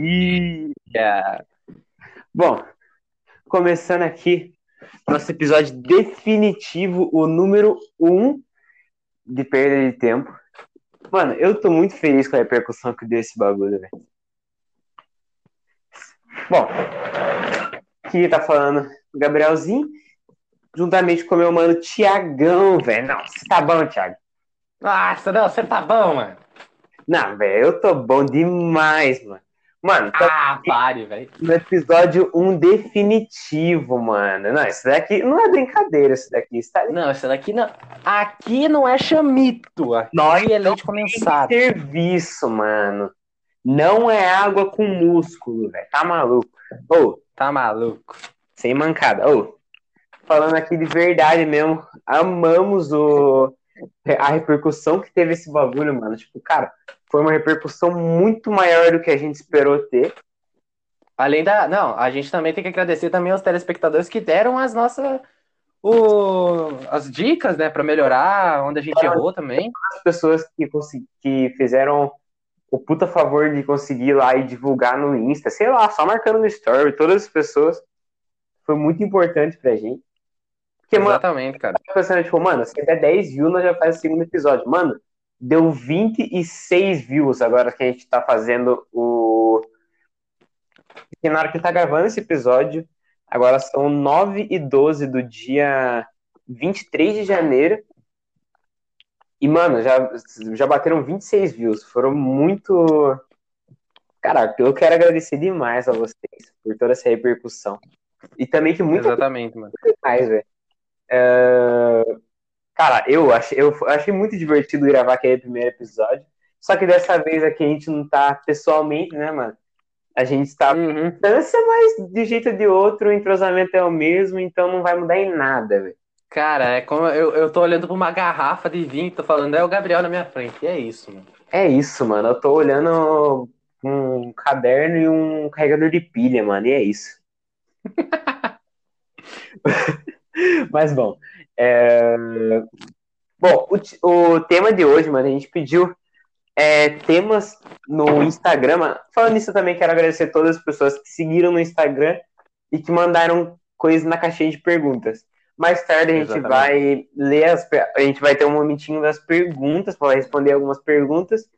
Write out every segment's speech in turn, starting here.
dia! Bom, começando aqui nosso episódio definitivo, o número 1 um de perda de tempo. Mano, eu tô muito feliz com a repercussão que deu esse bagulho, velho. Bom, aqui tá falando o Gabrielzinho, juntamente com o meu mano Tiagão, velho. Não, você tá bom, Thiago? Nossa, não, você tá bom, mano. Não, velho, eu tô bom demais, mano. Mano, tá Ah, pare, velho. no episódio 1 definitivo, mano. Não, isso daqui não é brincadeira, isso daqui. Isso tá Não, isso daqui não. Aqui não é chamito. Nós Aqui é leite condensado. serviço, mano. Não é água com músculo, velho. Tá maluco? Ô, Tá maluco? sem mancada. Ô, falando aqui de verdade mesmo, amamos o, a repercussão que teve esse bagulho, mano. Tipo, cara, foi uma repercussão muito maior do que a gente esperou ter. Além da. Não, a gente também tem que agradecer também aos telespectadores que deram as nossas. O... As dicas, né, pra melhorar, onde a gente errou também. As pessoas que, que fizeram o puta favor de conseguir ir lá e divulgar no Insta, sei lá, só marcando no story, todas as pessoas. Foi muito importante pra gente. Porque, mano, Exatamente, cara. eu tava pensando, tipo, mano, se der 10 views, nós já faz o segundo episódio. Mano, deu 26 views agora que a gente tá fazendo o. Porque na hora que tá gravando esse episódio, agora são 9 e 12 do dia 23 de janeiro. E, mano, já, já bateram 26 views. Foram muito. Caraca, eu quero agradecer demais a vocês por toda essa repercussão. E também que muita Exatamente, mano. demais, velho. É, Cara, eu achei, eu achei muito divertido gravar aquele primeiro episódio. Só que dessa vez aqui a gente não tá pessoalmente, né, mano? A gente tá Uhum. distância, mas de jeito ou de outro, o entrosamento é o mesmo, então não vai mudar em nada, velho. Cara, é como eu, eu tô olhando pra uma garrafa de vinho tô falando, é o Gabriel na minha frente. E é isso, mano. É isso, mano. Eu tô olhando um caderno e um carregador de pilha, mano, e é isso. Mas bom, é... bom, o, o tema de hoje, mano, a gente pediu é, temas no Instagram. mano. Falando nisso, eu também quero agradecer todas as pessoas que seguiram no Instagram e que mandaram coisas na caixinha de perguntas. Mais tarde a gente Exatamente. vai ler as, a gente vai ter um momentinho das perguntas para responder algumas perguntas.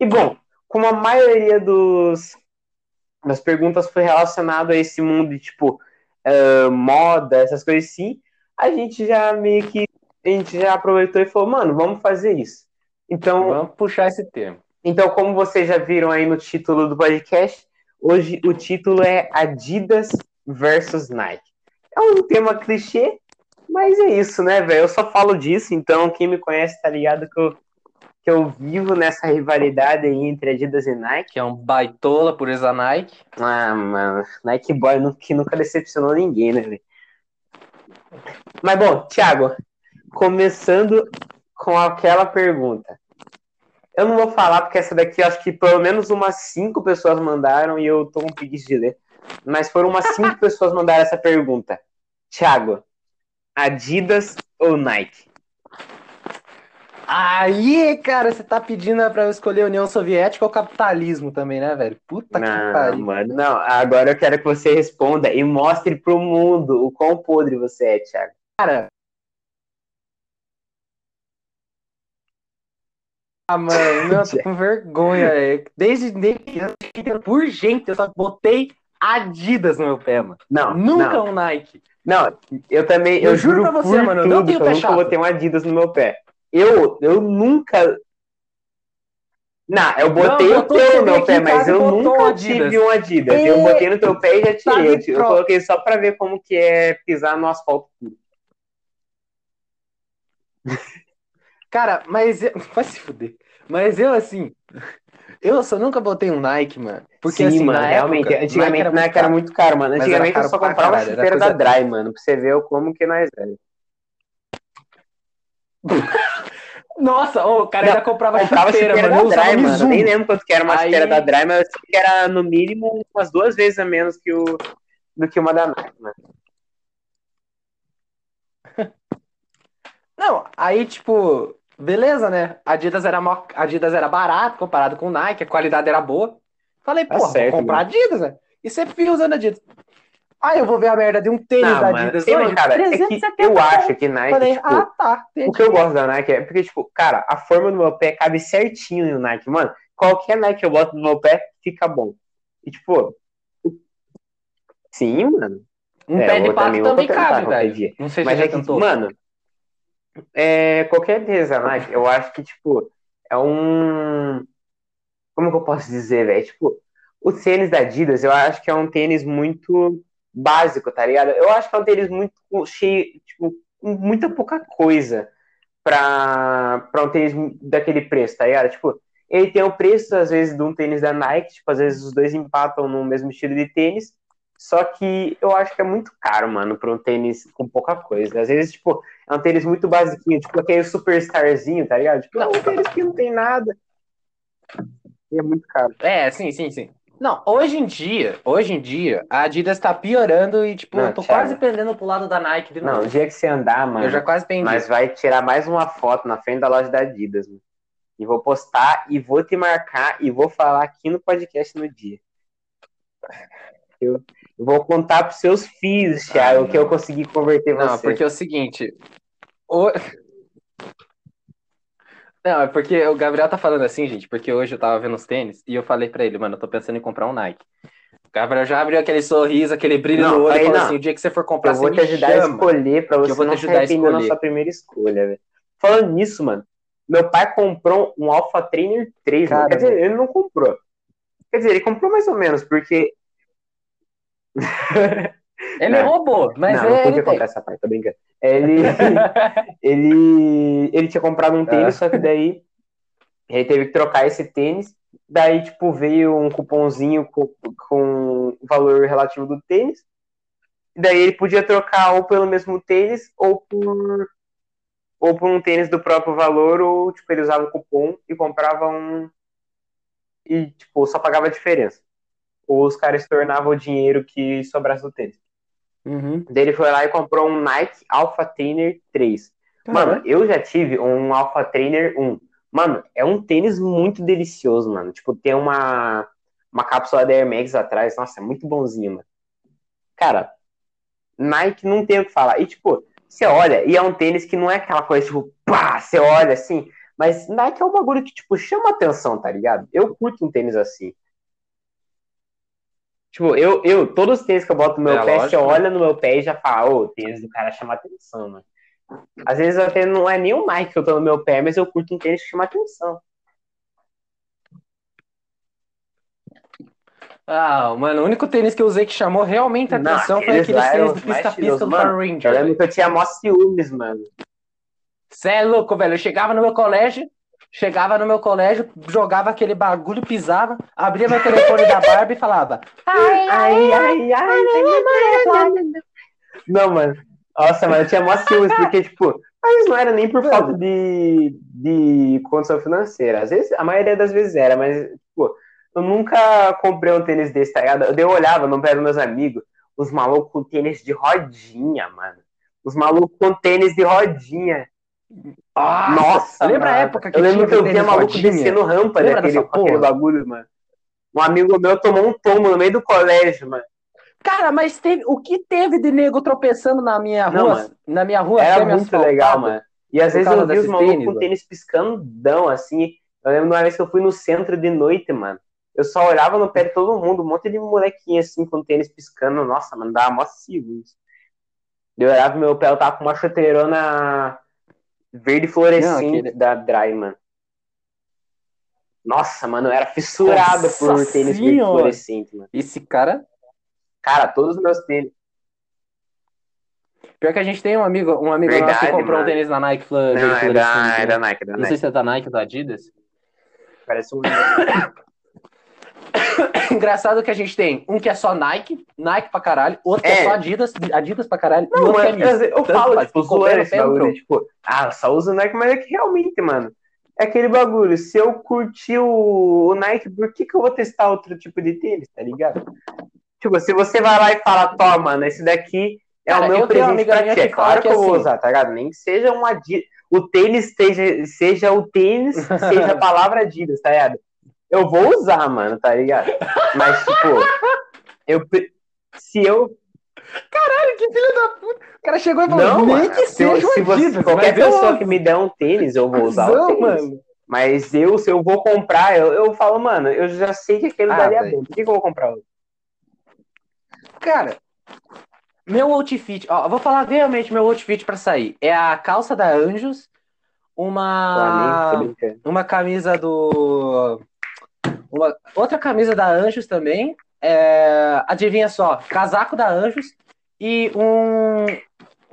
E bom, como a maioria dos das perguntas foi relacionado a esse mundo de tipo ah, moda, essas coisas assim, a gente já meio que a gente já aproveitou e falou, mano, vamos fazer isso. Então, Vamos puxar esse tema. então, como vocês já viram aí no título do podcast, hoje o título é Adidas versus Nike. É um tema clichê, mas é isso, né, velho? Eu só falo disso, então quem me conhece tá ligado que eu, que eu vivo nessa rivalidade aí entre Adidas e Nike. Que é um baitola por essa Nike. Ah, mano, Nike Boy que nunca decepcionou ninguém, né, velho? Mas bom, Thiago, começando com aquela pergunta. Eu não vou falar porque essa daqui acho que pelo menos umas cinco pessoas mandaram e eu tô com preguiça de ler. Mas foram umas cinco pessoas mandaram essa pergunta. Thiago, Adidas ou Nike? Aí, cara, você tá pedindo pra eu escolher a União Soviética ou capitalismo também, né, velho? Puta que Não, pariu. mano, não. Agora eu quero que você responda e mostre pro mundo o quão podre você é, Thiago. Cara. Ah, mano, não, eu tô com vergonha. é. Desde, desde por gente, eu só botei Adidas no meu pé, mano. Não, Nunca não. um Nike. Não, eu também, eu, Eu juro juro pra você, mano, eu não tenho que eu pé nunca chato. vou ter um Adidas no meu pé. Eu, eu nunca... Não, eu botei Não, o teu no pé, mas eu nunca Adidas. tive um Adidas. E- Eu botei no teu pé e já tirei. Eu, eu coloquei só pra ver como que é pisar no asfalto puro. Cara, mas eu... vai se fuder. Mas eu, assim, eu só nunca botei um Nike, mano. Porque, Sim, assim, mano, realmente, época, antigamente Nike Nike era, muito caro, mano. Era Antigamente eu caro só pra comprava caralho, era chuteira da coisa- Dry, mano, pra você ver como que nós é. Nossa, o cara ainda comprava, comprava chuteira, chuteira, mano. eu da Dry, mano. Mizuno. Nem lembro quanto que era uma Aí- chuteira da Dry, mas eu sei que era no mínimo umas duas vezes a menos que o, do que uma da Nike, mano. Não, aí, tipo, beleza, né? Adidas era, mó- Adidas era barato comparado com Nike, a qualidade era boa. Falei, Tá pô, vou comprar Adidas, né? E sempre fui usando Adidas. Aí eu vou ver a merda de um tênis Não, da Adidas hoje, cara, é que 370 eu acho que Nike, Falei, tipo, ah, tá. o que eu gosto da Nike é porque, tipo, cara, a forma do meu pé cabe certinho no Nike, mano. Qualquer Nike que eu boto no meu pé, fica bom. E, tipo, sim, mano. Um É, pé eu de pato também, cabe, velho. Não sei se Mas já é que, mano, é, qualquer tênis da Nike, eu acho que, tipo, é um. Como que eu posso dizer, velho? Tipo, o tênis da Adidas, eu acho que é um tênis muito básico, tá ligado? Eu acho que é um tênis muito cheio, tipo, muita pouca coisa pra, pra um tênis daquele preço, tá ligado? Tipo, ele tem o preço, às vezes, de um tênis da Nike, tipo, às vezes os dois empatam no mesmo estilo de tênis, só que eu acho que é muito caro, mano, pra um tênis com pouca coisa. Às vezes, tipo, é um tênis muito basiquinho, tipo aquele superstarzinho, tá ligado? Tipo, é um tênis que não tem nada. E é muito caro. É, sim, sim, sim. Não, hoje em dia, hoje em dia, a Adidas tá piorando e, tipo, Não, eu tô Thiago. quase pendendo pro lado da Nike de Não, novo. o dia que você andar, mano, eu já quase pendi. nós vai tirar mais uma foto na frente da loja da Adidas, mano. E vou postar e vou te marcar e vou falar aqui no podcast no dia. Eu, vou contar pros seus filhos, Thiago, Ah, o que eu consegui converter Não, você. porque é o seguinte. o- Não, é porque o Gabriel tá falando assim, gente, porque hoje eu tava vendo os tênis e eu falei pra ele, mano, eu tô pensando em comprar um Nike. O Gabriel já abriu aquele sorriso, aquele brilho Não, no olho e falou assim: o dia que você for comprar, Eu vou te ajudar a chama. escolher pra você eu vou te não se ajudar a na sua primeira escolha, velho. Falando nisso, mano, meu pai comprou um Alpha Trainer 3, mano. Quer dizer, ele não comprou. Quer dizer, ele comprou mais ou menos, porque. Ele Não. roubou, mas não, não ele podia tem. contar essa parte, tô brincando. Ele, ele, ele tinha comprado um tênis, só que daí ele teve que trocar esse tênis. Daí, tipo, veio um cupomzinho com, com o valor relativo do tênis. E daí ele podia trocar ou pelo mesmo tênis ou por, ou por um tênis do próprio valor, ou tipo, ele usava o cupom e comprava um. E, tipo, só pagava a diferença. Ou os caras tornavam o dinheiro que sobrasse do tênis. Uhum. Daí ele foi lá e comprou um Nike Alpha Trainer 3. Mano, eu já tive um Alpha Trainer 1. Mano, é um tênis muito delicioso, mano. Tipo, tem uma, uma cápsula da Air Max atrás. Nossa, é muito bonzinho, mano. Cara, Nike não tem o que falar. E, tipo, você olha, e é um tênis que não é aquela coisa, tipo, pá, você olha assim. Mas Nike é um bagulho que, tipo, chama atenção, tá ligado? Eu curto um tênis assim. Tipo, eu, eu todos os tênis que eu boto no meu É, pé, lógico. você olha no meu pé e já fala, ô, o tênis do cara chama atenção, mano. Às vezes até não é nem o Nike que eu tô no meu pé, mas eu curto um tênis que chama atenção. Ah, mano, o único tênis que eu usei que chamou realmente a Não, atenção foi aqueles tênis do pisca-pisca estilosos. do Power Eu Ranger. lembro que eu tinha mó ciúmes, mano. Você é louco, velho. Eu chegava no meu colégio, chegava no meu colégio, jogava aquele bagulho, pisava, abria meu telefone da Barbie e falava: Ai, Ai, ai, ai, ai, Não, mano. Nossa, mano, eu tinha mó ciúmes, porque, tipo, mas não era nem por falta de, de condição financeira. Às vezes, a maioria das vezes era, mas, tipo, eu nunca comprei um tênis desse, tá ligado? Eu, eu olhava no pé dos meus amigos, os malucos com tênis de rodinha, mano. Os malucos com tênis de rodinha. Nossa, lembra a mano. época que Eu lembro que eu via maluco rodinha? descendo rampa Lembra com aquele porra? bagulho, mano. Um amigo meu tomou um tombo no meio do colégio, mano. Cara, mas teve, o que teve de nego tropeçando na minha Não, rua, mano. na minha rua Era muito legal, mano. E às vezes eu vi os malucos tênis, com mano. tênis piscandão, assim. Eu lembro de uma vez que eu fui no centro de noite, mano. Eu só olhava no pé de todo mundo, um monte de molequinha assim com tênis piscando. Nossa, mano, dava mó ciúmes. Eu olhava meu pé, eu tava com uma chuteirona verde fluorescente Não, aquele- da Dry, mano. Nossa, mano, eu era fissurado Nossa por tênis verde fluorescente, mano. Esse cara. Cara, todos os meus tênis. Pior que a gente tem um amigo, um amigo nosso Verdade, que comprou um mano. tênis na Nike Fla- Não, verde é da, é né? da Nike, é da Não Nike. sei se é da Nike ou da Adidas. Parece um. Engraçado que a gente tem um que é só Nike, Nike pra caralho, outro que é, É. só Adidas, Adidas pra caralho, e Não, outro que é eu, falo, faz, tipo, zoando esse bagulho, tipo, ah, só usa o Nike, mas é que realmente, mano, é aquele bagulho, se eu curtir o, o Nike, por que que eu vou testar outro tipo de tênis, tá ligado? Tipo, se você vai lá e fala, toma, mano, esse daqui é Cara, o meu presente pra ti, é claro que que eu vou assim- usar, tá ligado? Nem que seja um Adidas, o tênis seja, seja o tênis, seja a palavra Adidas, tá ligado? Eu vou usar, mano, tá ligado? Mas, tipo, eu. Se eu. Caralho, que filho da puta. O cara chegou e falou, Não, nem mano, que se, seja se você, Adidas, qualquer eu pessoa que me der um tênis, eu vou usar o Cuzão, tênis. mano. Mas eu, se eu vou comprar, eu, eu falo, mano, eu já sei que aquele Ah, daria velho. bom. Por que, eu vou comprar outro? Cara, meu outfit, ó, eu vou falar realmente meu outfit pra sair. É a calça da Anjos, uma uma camisa do uma outra camisa da Anjos também. É, adivinha só, casaco da Anjos e um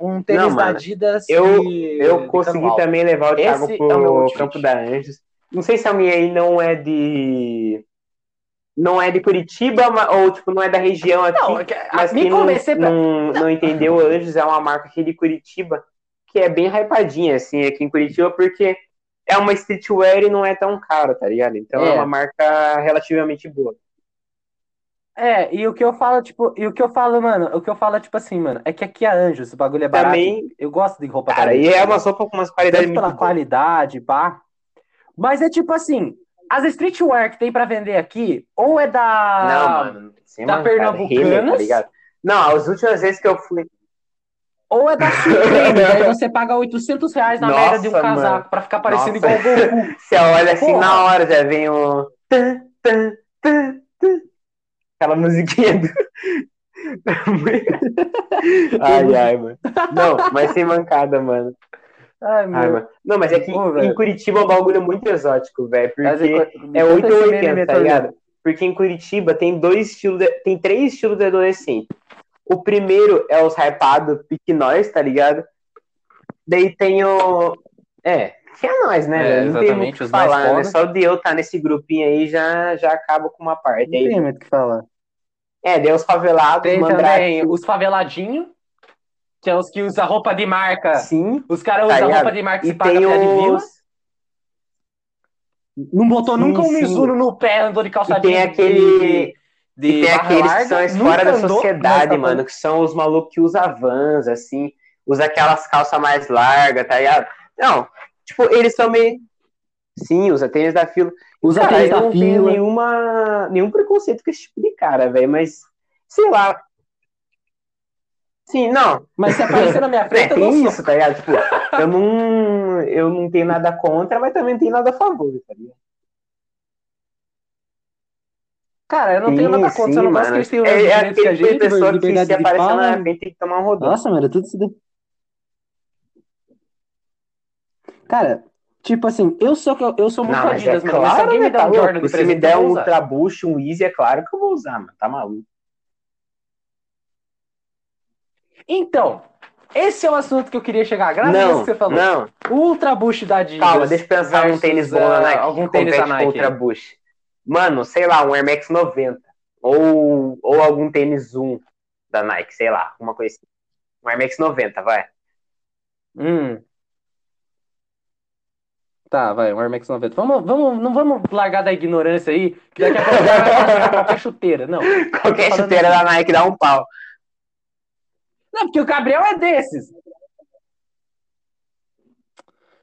um tênis Não, da Adidas eu- de- Eu consegui também levar o Thiago Esse é pro outfit. Campo da Anjos. Não sei se a minha aí não é de. Não é de Curitiba, ou tipo, não é da região aqui. Não, é mas me quem não, pra... não, não entendeu, Anjos é uma marca aqui de Curitiba que é bem hypadinha, assim, aqui em Curitiba, porque é uma streetwear e não é tão caro, tá ligado? Então é, É. uma marca relativamente boa. É, e o que eu falo, tipo, e o que eu falo, mano, o que eu falo é tipo assim, mano, é que aqui a Anjos, o bagulho é barato. Também, Eu gosto de roupa cara, carente, e tá é uma sopa com umas qualidades muito pela boas. qualidade, pá. Mas é tipo assim, as streetwear que tem pra vender aqui, ou é da. Não, mano, da mancada, Pernambucanas? Renner, tá ligado? Não, as últimas vezes que eu fui. Ou é da Supreme, aí você paga 800 reais na Nossa, merda de um mano. casaco pra ficar parecendo Nossa. igual o Goku. Você olha assim Porra. na hora, já vem o. Aquela musiquinha do. ai, ai, mano. Não, mas sem mancada, mano. Ai, Ai, meu. mano. Não, mas é que Pô, em. Curitiba é um bagulho muito exótico, velho. Mas Porque é tanto 8 esse ou meme 80, me tá ligado? Porque em Curitiba tem dois estilos, de- tem três estilos de adolescente. O primeiro é os hypados pique nós, tá ligado? Daí tem o. É, que é nós, né? É? Não tem exatamente, muito o que os mais falar, né? Só de eu estar nesse grupinho aí já, já acaba com uma parte. Não Aí, tem muito o que falar. é, daí os favelados, Tem também os faveladinhos, que é os que usam roupa de marca. sim. Os caras Tá usam ligado? roupa de marca e se paga tem pé de vila. os. Não botou Sim, nunca um sim. Mizuno no pé, andou de calça E tem aquele- de, E tem aqueles que são fora da andou, sociedade, tá mano, que são os malucos que usam vans, assim, usa aquelas calças mais largas, tá ligado? Não, tipo, eles são meio. Sim, usa tênis da fila. Usa Cara, tênis eu da não tenho fila. nenhuma, nenhum preconceito com esse tipo de cara, velho, mas sei lá. Sim, não. Mas se aparecer na minha É, frente, eu não tem sou. isso, tá ligado? Tipo, eu não, eu não tenho nada contra, mas também não tenho nada a favor, tá ligado? Cara, eu não tenho Sim, nada contra, sim, eu não gosto que eles tenham É, é que a aquele gente, pessoa que se aparecer na frente tem que tomar um rodão. Nossa, mano, é tudo isso daí. Cara, tipo assim, eu sou, eu sou muito Não, mas Adidas, é mano. Mas se claro, alguém né, me der tá um louco? Jordan de Se me der um usar. Ultra Boost, um Easy, é claro que eu vou usar, mano. Tá maluco. Então, esse é o assunto que eu queria chegar. Graças a Deus Não, que você falou. não. Ultra Boost da Adidas. Calma, deixa eu pensar num versus, tênis bom da ah, Nike. Algum tênis da Nike. Ultra Boost. Mano, sei lá, um Air Max 90. Ou, ou algum tênis Zoom da Nike, sei lá, alguma coisa assim. Um Air Max 90, vai. Hum. Tá, vai, um Air Max 90. Vamos, vamos, não vamos largar da ignorância aí, que daqui a pouco vai qualquer chuteira. Não. Qualquer chuteira assim. da Nike dá um pau. Não, porque o Gabriel é desses.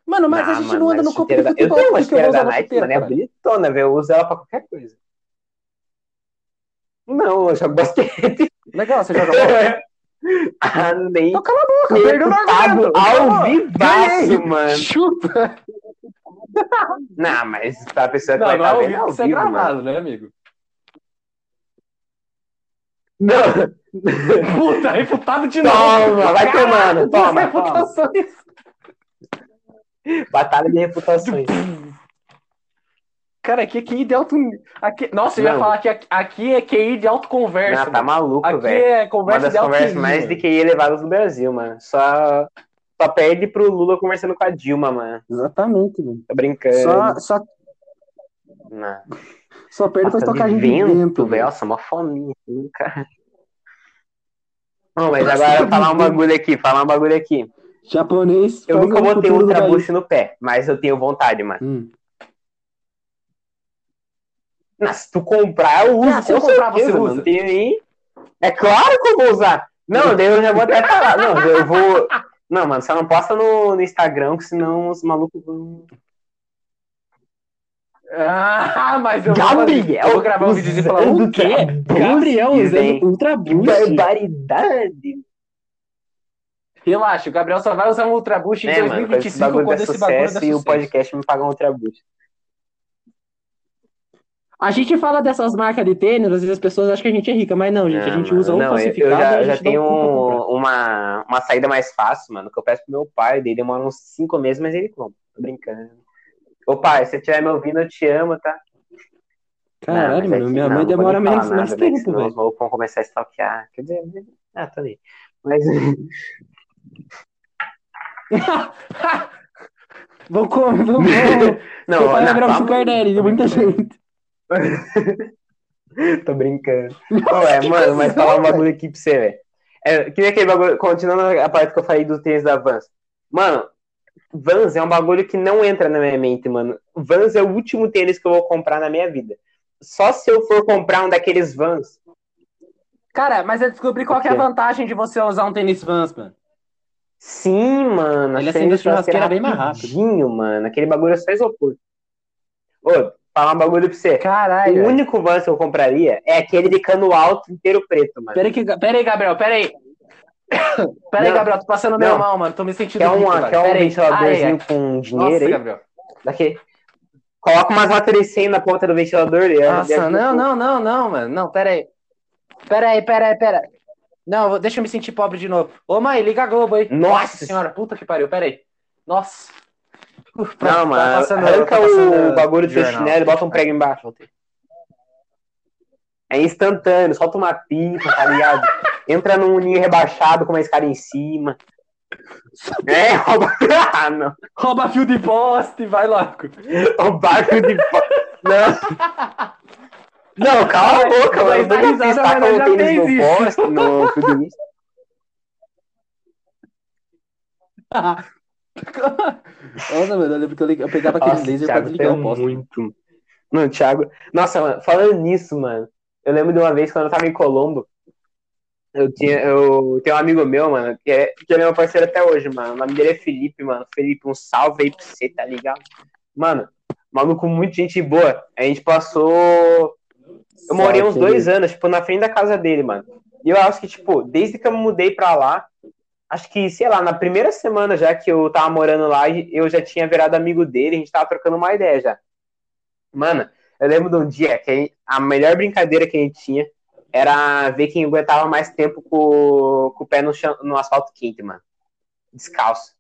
Mano, mas Ah, a gente mano, não anda no campo de da- Eu futebol. tenho uma eu chuteira vou da Nike, chuteira, mano, é bonitona, velho. Eu uso ela pra qualquer coisa. Não, eu jogo basquete. Legal, você joga bola. ah, nem Então cala a boca, perdeu reputado argumento. ao vivaço, mano. Chupa. Não, mas pra pessoa que Não, vai não é estar ao vendo, é vivo, ao é vivo, mano. gravado, né, amigo? Não, Puta, refutado de novo. toma, vai tomando, toma, toma. Batalha de reputações. Cara, aqui é QI de alto. Aqui... Nossa, eu ia Não. falar que aqui- aqui é QI de autoconversa. Não, tá mano. maluco, Aqui velho. é Uma conversa das de alto conversas QI, mais de QI elevadas do Brasil, mano. Só, só perde pro Lula conversando com a Dilma, mano. Exatamente, mano. Tô brincando. Só, só, Não. só perde pra Nossa, tocar de gente de vento, velho. Nossa, uma fominha, assim, cara. Não, mas agora falar um bagulho aqui, falar um bagulho aqui. Japonês. Eu nunca um botei país. Boost no pé, mas eu tenho vontade, mano. Hum. Não, se tu comprar, eu uso. Ah, se eu com comprar, você usa? Não tem nem... É claro que eu vou usar. Não, daí eu já vou até falar. Não, eu vou. Não, mano, só não posta no, no Instagram, que senão os malucos vão. Ah, mas eu vou, Gabriel eu vou gravar um vídeo e falar o quê? Gabriel usando. Ultra Boost. barbaridade! Relaxa, o Gabriel só vai usar um Ultra Boost em É, mano, quando esse 2025 quando esse bagulho sucesso der e o sucesso. podcast me paga um Ultra Boost. A gente fala dessas marcas de tênis, às vezes as pessoas acham que a gente é rica, mas não, gente. a Não, gente mano, usa um não, eu- falsificado eu já, a já gente tenho um um- uma, uma saída mais fácil, mano, que eu peço pro meu pai, daí demora uns cinco meses, mas ele compra. Tô brincando. Ô pai, se você estiver me ouvindo, eu te amo, tá? Não, Caralho, mas é mano, que- minha não, mãe não demora menos, mais nada, né, que tempo, os velho. vão começar a stalkear. Quer dizer, ah, tô nem. Mas, Vou comer, vou não, vai não, virar um vamos- super daddy de muita gente. Tô brincando. Ô, é, mano, mas falar um bagulho aqui pra você, velho. É, que nem aquele bagulho, continuando a parte que eu falei do tênis da Vans. Mano, Vans é um bagulho que não entra na minha mente, mano. Vans é o último tênis que eu vou comprar na minha vida. Só se eu for comprar um daqueles Vans. Cara, mas eu descobri qual é a O vantagem de você usar um tênis Vans, mano. Sim, mano. Ele a acende a churrasqueira bem mais rápido. mano. Aquele bagulho é só isopor. Ô, falar um bagulho pra você. Caralho. O único Vans que eu compraria é aquele de cano alto inteiro preto, mano. Pera aí, que... Pera aí, Gabriel, pera aí. Pera aí. Gabriel, tô passando Não. mal, mano. Tô me sentindo Quer um, rico, quer um ventiladorzinho Ai, ai. com dinheiro Nossa, aí? Gabriel. Daqui. Coloca umas 100 na ponta do ventilador. e é- Nossa, é- não, não, não, não, mano. Não, pera aí. Pera aí, pera aí, pera aí. Não, deixa eu me sentir pobre de novo. Ô, mãe, liga a Globo aí. Nossa senhora, puta que pariu, pera aí. Nossa. Uf, Não, tá mano. passando- arranca tá passando o bagulho do jornal. chinelo e bota um prego embaixo. É instantâneo, solta uma pipa, tá ligado? Entra num ninho rebaixado com uma escada em cima. É, rouba. Ah, não. Rouba fio de poste, vai logo. O barco de. fo- Não. Não, cala a boca, mas mano. dá Eu nunca risada, fiz tacar mas o tênis no isso. poste, no tudo isso. Nossa, mano, eu lembro que eu, eu pegava aquele Nossa, laser pra Thiago, ligar tu é o poste. muito. Não, Thiago. Nossa, mano, falando nisso, mano. Eu lembro de uma vez quando eu tava em Colombo. Eu, tinha, eu tenho um amigo meu, mano, que, é, que ele é meu parceiro até hoje, mano. O nome dele é Felipe, mano. Felipe, um salve aí pra você, tá ligado? Mano, maluco, muito gente boa. A gente passou. Eu morei uns dois anos, tipo, na frente da casa dele, mano. E eu acho que, tipo, desde que eu mudei pra lá, acho que, sei lá, na primeira semana já que eu tava morando lá, eu já tinha virado amigo dele, a gente tava trocando uma ideia já. Mano, eu lembro de um dia que a melhor brincadeira que a gente tinha era ver quem aguentava mais tempo com, com o pé no, chão, no asfalto quente, mano. Descalço.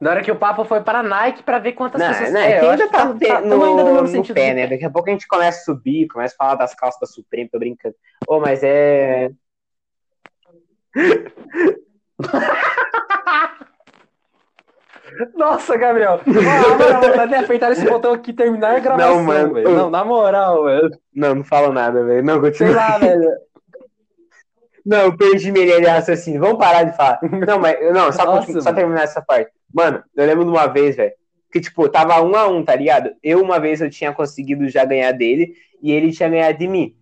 Na hora que o papo foi para Nike pra ver quantas Não, pessoas. não, É, eu ainda tá, no, tamo no, ainda no mesmo no sentido. pé, né? Daqui a pouco a gente começa a subir, começa a falar das calças da Supreme, tô brincando. Ô, mas é. Nossa, Gabriel. Ah, mano, vontade de apertar esse botão aqui e terminar a gravação, Não, mano. Não, na moral, velho. Não, não falo nada, velho. Não, Sei continua. lá, velho. Não, eu perdi minha linha de raciocínio. Vamos parar de falar. Não, mas não, só, Nossa, só terminar essa parte. Mano, eu lembro de uma vez, velho, que, tipo, tava um a um, tá ligado? Eu, uma vez, eu tinha conseguido já ganhar dele e ele tinha ganhado de mim.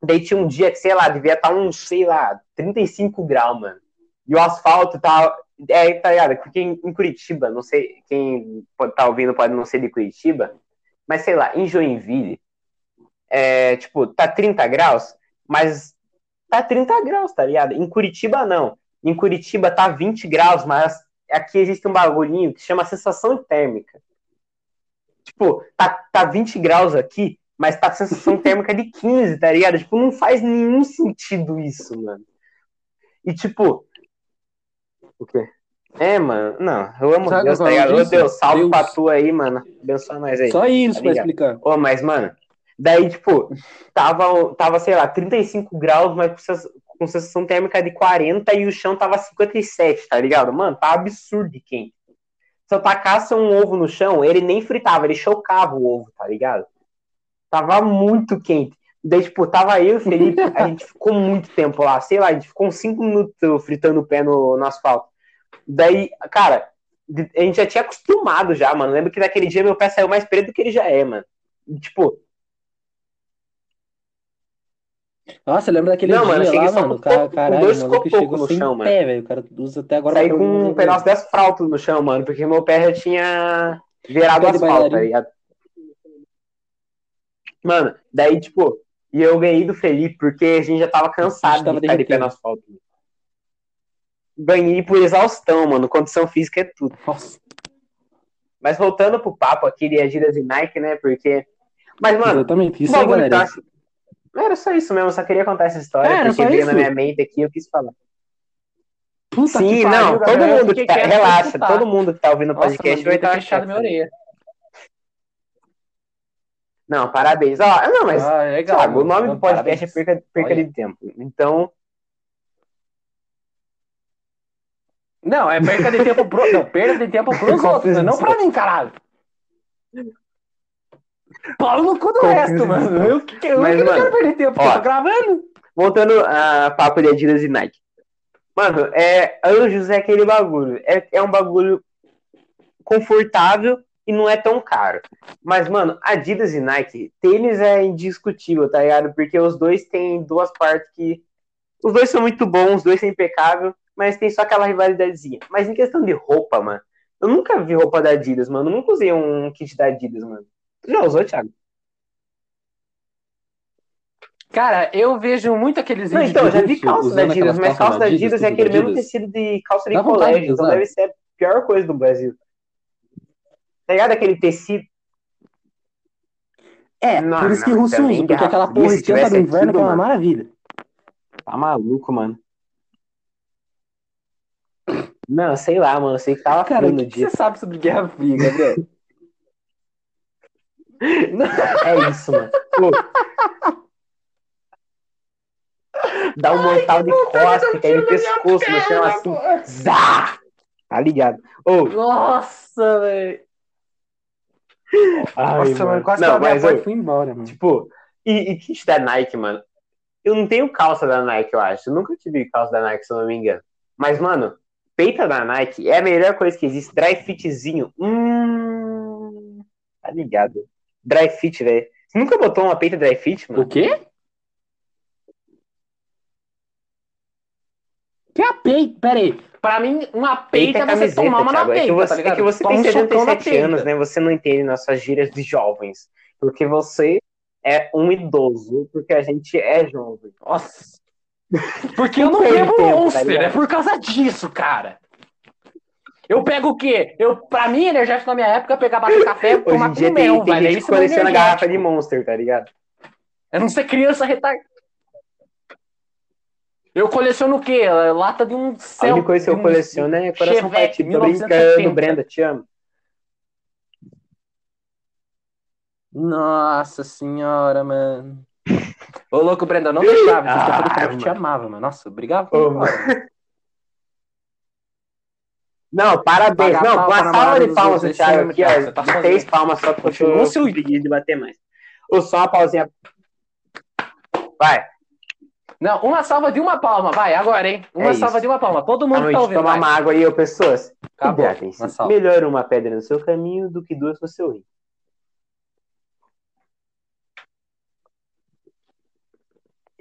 Daí tinha um dia que, sei lá, devia estar uns, sei lá, 35 graus, mano. E o asfalto tava. É, tá ligado? Porque em, em Curitiba, não sei, quem pode tá ouvindo pode não ser de Curitiba, mas sei lá, em Joinville, é, tipo, tá 30 graus, mas tá 30 graus, tá ligado? Em Curitiba, não. Em Curitiba tá 20 graus, mas aqui existe um bagulhinho que chama sensação térmica. Tipo, tá, tá 20 graus aqui, mas tá sensação térmica de 15, tá ligado? Tipo, não faz nenhum sentido isso, mano. E tipo. O quê? É, mano. Não, eu amo Sabe Deus, tá é ligado? Ô? Deus, salve Deus. pra tu aí, mano. Abençoa nós aí. Só isso Tá pra explicar. Ô, mas, mano, daí, tipo, tava, tava, sei lá, 35 graus, mas com sens- com sensação térmica de 40 e o chão tava 57, tá ligado? Mano, tá absurdo de quente. Se eu tacasse um ovo no chão, ele nem fritava, ele chocava o ovo, tá ligado? Tava muito quente. Daí, tipo, tava eu e o Felipe, a gente ficou muito tempo lá, sei lá, a gente ficou uns 5 minutos fritando o pé no, no asfalto. Daí, cara, a gente já tinha acostumado já, mano. Lembro que naquele dia meu pé saiu mais preto do que ele já é, mano. E, Tipo, Nossa, lembra daquele Não, mano, dia cheguei lá, mano? com Cara, com caralho, dois o maluco copocos chegou no sem chão, mano. pé, velho. O cara usa até agora Saí com um pedaço de asfalto no chão, mano, porque meu pé já tinha virado asfalto, tá ligado? Mano, daí, tipo, e eu ganhei do Felipe porque a gente já tava cansado tava de ficar de pé no asfalto. Ganhei por exaustão, mano. Condição física é tudo. Nossa, Mas voltando pro papo aqui de Adidas e Nike, né? Porque. Mas, mano, exatamente. Isso aí, galera. acho- era só isso mesmo, só queria contar essa história, É, porque veio na minha mente aqui e eu quis falar. Puta Sim, não, pariu, todo mundo que tá. Relaxa, escutar. todo mundo que tá ouvindo o podcast vai estar fechado minha orelha. Não, parabéns. Ó, não, mas, Ah, legal. Thiago, o nome mano, do podcast parabéns. é perca, perca Olha. de tempo. Então, Não, é perda de tempo pro. Não, perda de tempo pros outros, não pra mim, caralho. Pau no cu do resto, mano. Eu, eu Mas, que não mano, quero perder tempo, ó. eu tô gravando. voltando a papo de Adidas e Nike. Mano, é, Anjos é aquele bagulho. É, é um bagulho confortável e não é tão caro. Mas, mano, Adidas e Nike, tênis é indiscutível, tá ligado? Porque os dois têm duas partes que. Os dois são muito bons, os dois são impecáveis, mas tem só aquela rivalidadezinha. Mas em questão de roupa, mano, eu nunca vi roupa da Adidas, mano. Eu nunca usei um kit da Adidas, mano. Tu já usou, Thiago? Cara, eu vejo muito aqueles Não, então, eu já vi calça da Adidas, mas calça da Adidas é aquele mesmo tecido de calça de Dá vontade de colégio, então deve ser a pior coisa do Brasil. Tá ligado aquele tecido? É, Não, por isso que russo usa, porque aquela porra esquenta do inverno aquilo, que é uma maravilha. Tá maluco, mano. Não, sei lá, mano. Sei que tava Cara, o que, que dia. você sabe sobre Guerra Fria, Gabriel? É isso, mano. Pô. Dá um mortal de costa, cai no pescoço, no chão assim. Zá! Tá ligado? Ô, Nossa, velho. Nossa, mano, quase Não, que a minha mas, ô, foi embora, mano. Tipo, e, e kit da Nike, mano? Eu não tenho calça da Nike, eu acho. Eu nunca tive calça da Nike, se eu não me engano. Mas, mano, peita da Nike é a melhor coisa que existe. Dry fitzinho. Hum. Tá ligado? Dry fit, velho. Você nunca botou uma peita dry fit, mano? O quê? Que a peita? Pera aí. Pra mim, uma peita, Peita é é você camiseta, tomar uma na Thiago. É peita, que você, tá ligado? é que você Toma tem um socão na 77 peita. anos, né? Você não entende nossas gírias de jovens. Porque você é um idoso, porque a gente é jovem. Nossa. Porque eu não bebo tá Monster, é por causa disso, cara. Eu pego o quê? Eu, pra mim, energético na minha época, pegava café, Hoje tomar com tem, mel, tem velho. gente Isso é coleciona garrafa de. Monster, tá ligado? Eu não ser criança retardada. Eu coleciono o quê? Lata de um A céu. única coisa que eu um coleciono é coração Chevette, partido. Tô 1970. brincando, Brenda, te amo. Nossa senhora, mano. Ô, louco, Brenda, eu não deixava. Ah, eu te mano. amava, mano. Nossa, obrigado. Ô, Não, parabéns. Pagar Não, uma pra salva de palmas do esse Thiago é aqui, você tá ó. Três palmas só porque eu com preguiça de bater mais. Ou só uma pausinha. Vai. Não, uma salva de uma palma, vai, agora, hein? Uma É salva isso. de uma palma. Todo mundo tá ouvindo. tomar Vai. uma água aí, ô pessoas. Acabou. Hidratem-se. Salva. Melhor uma pedra no seu caminho do que duas no seu rim.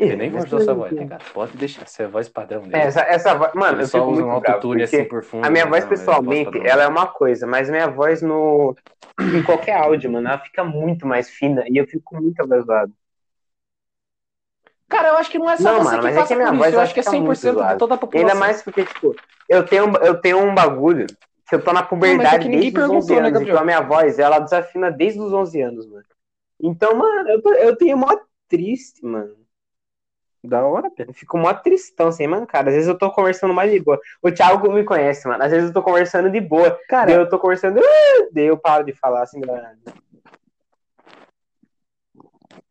Eu nem vou Mas ajudar essa tudo voz, né, cara? Pode deixar, essa é a voz padrão dele. É, Essa, essa voz, mano, Ele eu só usa um autotune assim por fundo. a minha né? voz, Não, é pessoalmente, ela é uma coisa, mas minha voz no em qualquer áudio, mano, ela fica muito mais fina e eu fico muito abrasado. Cara, eu acho que não é só Não, você mano, que mas é passa que a minha voz isso. Eu acho que é ficar muito 100% de toda a população. ainda mais porque, tipo, eu tenho, eu tenho um bagulho que eu tô na Não, é puberdade que ninguém desde os 11 perguntou, né, anos, Gabriel? então a minha voz, ela desafina desde os 11 anos, mano. Então, mano, eu, tô- eu tenho mó triste, mano. Da hora, Pedro. Fico mó tristão, sem mancada. Às vezes eu tô conversando mais de boa. O Thiago me conhece, mano. Às vezes eu tô conversando de boa. Cara, eu tô conversando, "Ah", daí eu paro de falar assim, galera.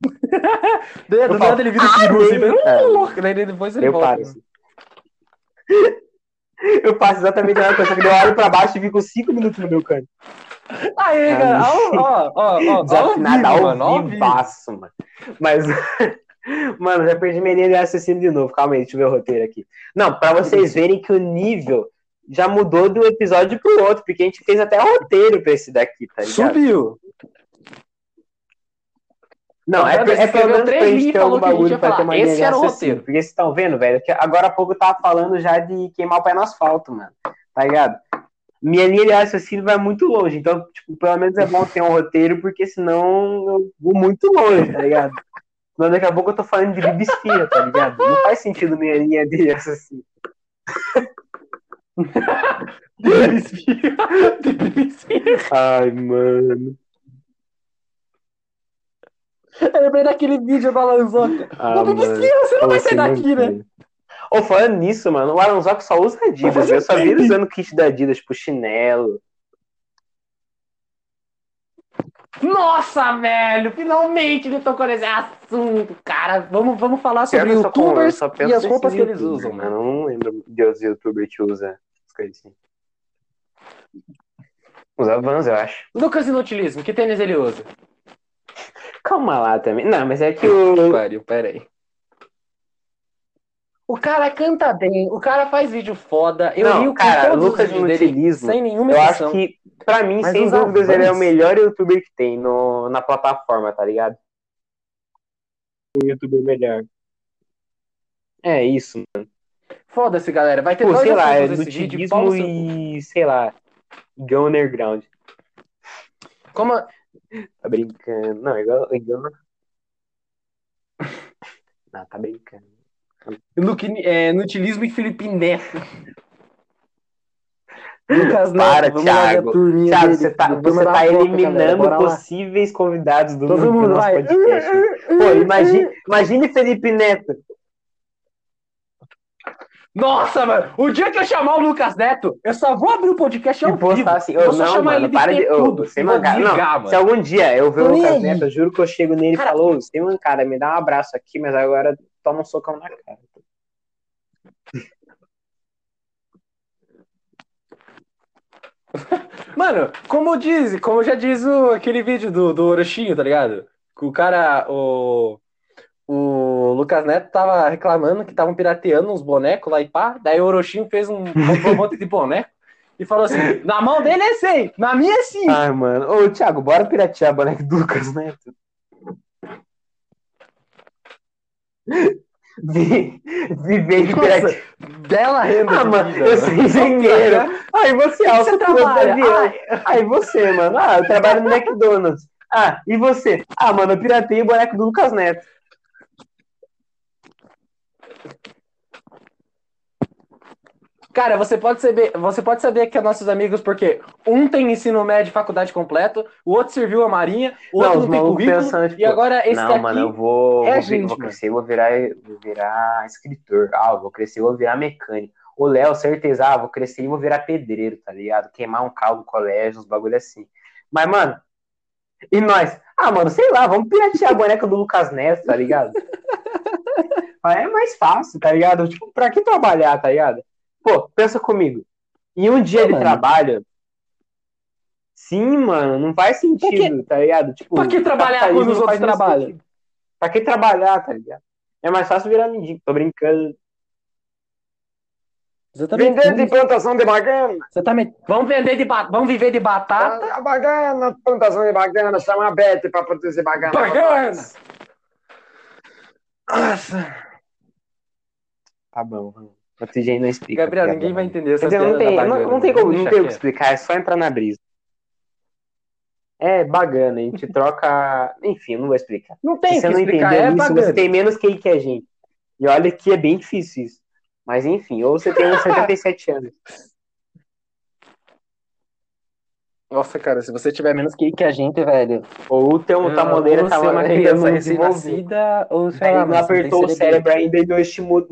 do eu nada ele vira "Ah, assim, bem, uh, cara." louco, daí depois ele Eu volta. paro assim. Eu faço exatamente a mesma coisa, que eu olho pra baixo e fico 5 minutos no meu canto. Aí, cara, ó, ó, ó, ó, ao Desafinado vivo, ao mano, ao vivo. vivaço, mano. Mas, mano, já perdi minha linha de raciocínio de novo. Calma aí, deixa eu ver o roteiro aqui. Não, pra vocês verem que o nível já mudou de um episódio pro outro, porque a gente fez até roteiro pra esse daqui, tá ligado? Subiu. Não, é, é pelo menos pra gente ter algum bagulho pra ter uma linha Esse de era o roteiro. Porque vocês estão vendo, velho, que agora há pouco eu tava falando já de queimar o pé no asfalto, mano. Tá ligado? Minha linha de raciocínio vai muito longe. Então, tipo, pelo menos é bom ter um roteiro, porque senão eu vou muito longe, tá ligado? Senão daqui a pouco eu tô falando de bibisfia, tá ligado? Não faz sentido minha linha de raciocínio. Ai, mano. Eu lembrei daquele vídeo do Alanzoca. Ah. Bibisquinha, você não vai Pô, sair você daqui, né? Ô, falando nisso, mano, o Alanzoca só usa Adidas. Eu só vi ele usando kit da Adidas, tipo chinelo. Nossa, velho! Finalmente ele tocou nesse assunto, cara. Vamos, vamos falar sobre youtubers penso e as roupas que eles usam, mano. mano. Eu não lembro de outros youtubers que usam as coisas assim. Usa Vans, eu acho. Lucas Inutilismo, que tênis ele usa? Calma lá também. Não, mas é que o. Pariu, peraí. O cara canta bem, o cara faz vídeo foda. Eu Não, rio com cara, todos Lucas os vídeos dele sem nenhuma Eu edição. acho que, pra mim, Mas sem dúvidas, ele é o melhor youtuber que tem no, na plataforma, tá ligado? O youtuber melhor. É isso, Foda-se, galera. Vai ter Pô, dois sei lá, é nesse vídeo. no seu e, sei lá, igual underground. Como a- Tá brincando. Não, igual, igual... Não, tá brincando. Luke, é, Nutilismo e Felipe Neto. Lucas Para, Neto, Thiago. Thiago, dele, você tá, você tá eliminando galera, possíveis convidados do, Todo do mundo nosso vai. podcast. Pô, imagine, imagine Felipe Neto. Nossa, mano, o dia que eu chamar o Lucas Neto, eu só vou abrir o podcast ao E postar vivo. assim, Eu não, chamar mano, ele para de. tudo. sem mancada. Não, desligar, se mano. algum dia eu ver o Lucas. Neto, eu juro que eu chego nele e falo, sem mancada, me dá um abraço aqui, mas agora toma um socão na cara. Mano, como diz, como já diz o, aquele vídeo do, do Orochinho, tá ligado? Que o cara, o, o Lucas Neto tava reclamando que estavam pirateando uns bonecos lá e pá. Daí o Orochinho fez um, um monte de boneco e falou assim: na mão dele é 100, na minha é 5. Ai, mano. Ô, Thiago, bora piratear a boneca do Lucas Neto. Vi- Viver de Nossa. Bela renda Ah, mano, vida, eu sou mano. engenheiro. Aí você, que ah, você sou de trabalha? Aí você, mano. Ah, eu trabalho no McDonald's. Ah, e você? Ah, mano, eu piratei o boneco do Lucas Neto. Cara, você pode saber, você pode saber que é nossos amigos porque um tem ensino médio e faculdade completo, o outro serviu a marinha, o Não, outro os não tem currículo, pensando, e tipo, agora esse não, daqui mano, eu vou, é vou, gente, vou mano. crescer, vou virar, vou virar escritor. Ah, vou crescer, vou virar mecânico. O Léo, certeza, ah, vou crescer e vou virar pedreiro, tá ligado? Queimar um carro no colégio, uns bagulho assim. Mas, mano, e nós? Ah, mano, sei lá, vamos piratear a boneca do Lucas Neto, tá ligado? é mais fácil, tá ligado? Tipo, pra que trabalhar, tá ligado? Pô, pensa comigo. Em um dia Não, de mano. trabalho, sim, mano, não faz sentido, tá ligado? Tipo, Pra que trabalhar quando os outros trabalham? sentido. Pra que trabalhar, tá ligado? É mais fácil virar mendigo. Tô brincando. Exatamente. Vender de plantação de bagana. Exatamente. Vamos vender de ba... vamos viver de batata. A bagana, plantação de bagana. Chama a Beth pra produzir bagana. Bagana. Nossa. Tá bom, vamos. Dia não explica. Gabriel, ninguém vai né? entender essa Quer dizer, não tem, não, não tem vamos como, não tem o que explicar, é só entrar na brisa. É bagana, a gente troca. Enfim, eu não vou explicar. Não tem Se você que não explicar, entendeu é isso, bagana. você tem menos QI que a gente. E olha que é bem difícil isso. Mas enfim, ou você tem uns 77 anos. Nossa, cara, se você tiver menos que, que a gente, velho. Ou o teu tamoleira ou tá ser uma ainda criança não recém-nascida, ou sei lá, não você apertou o cérebro ainda e não estimulou.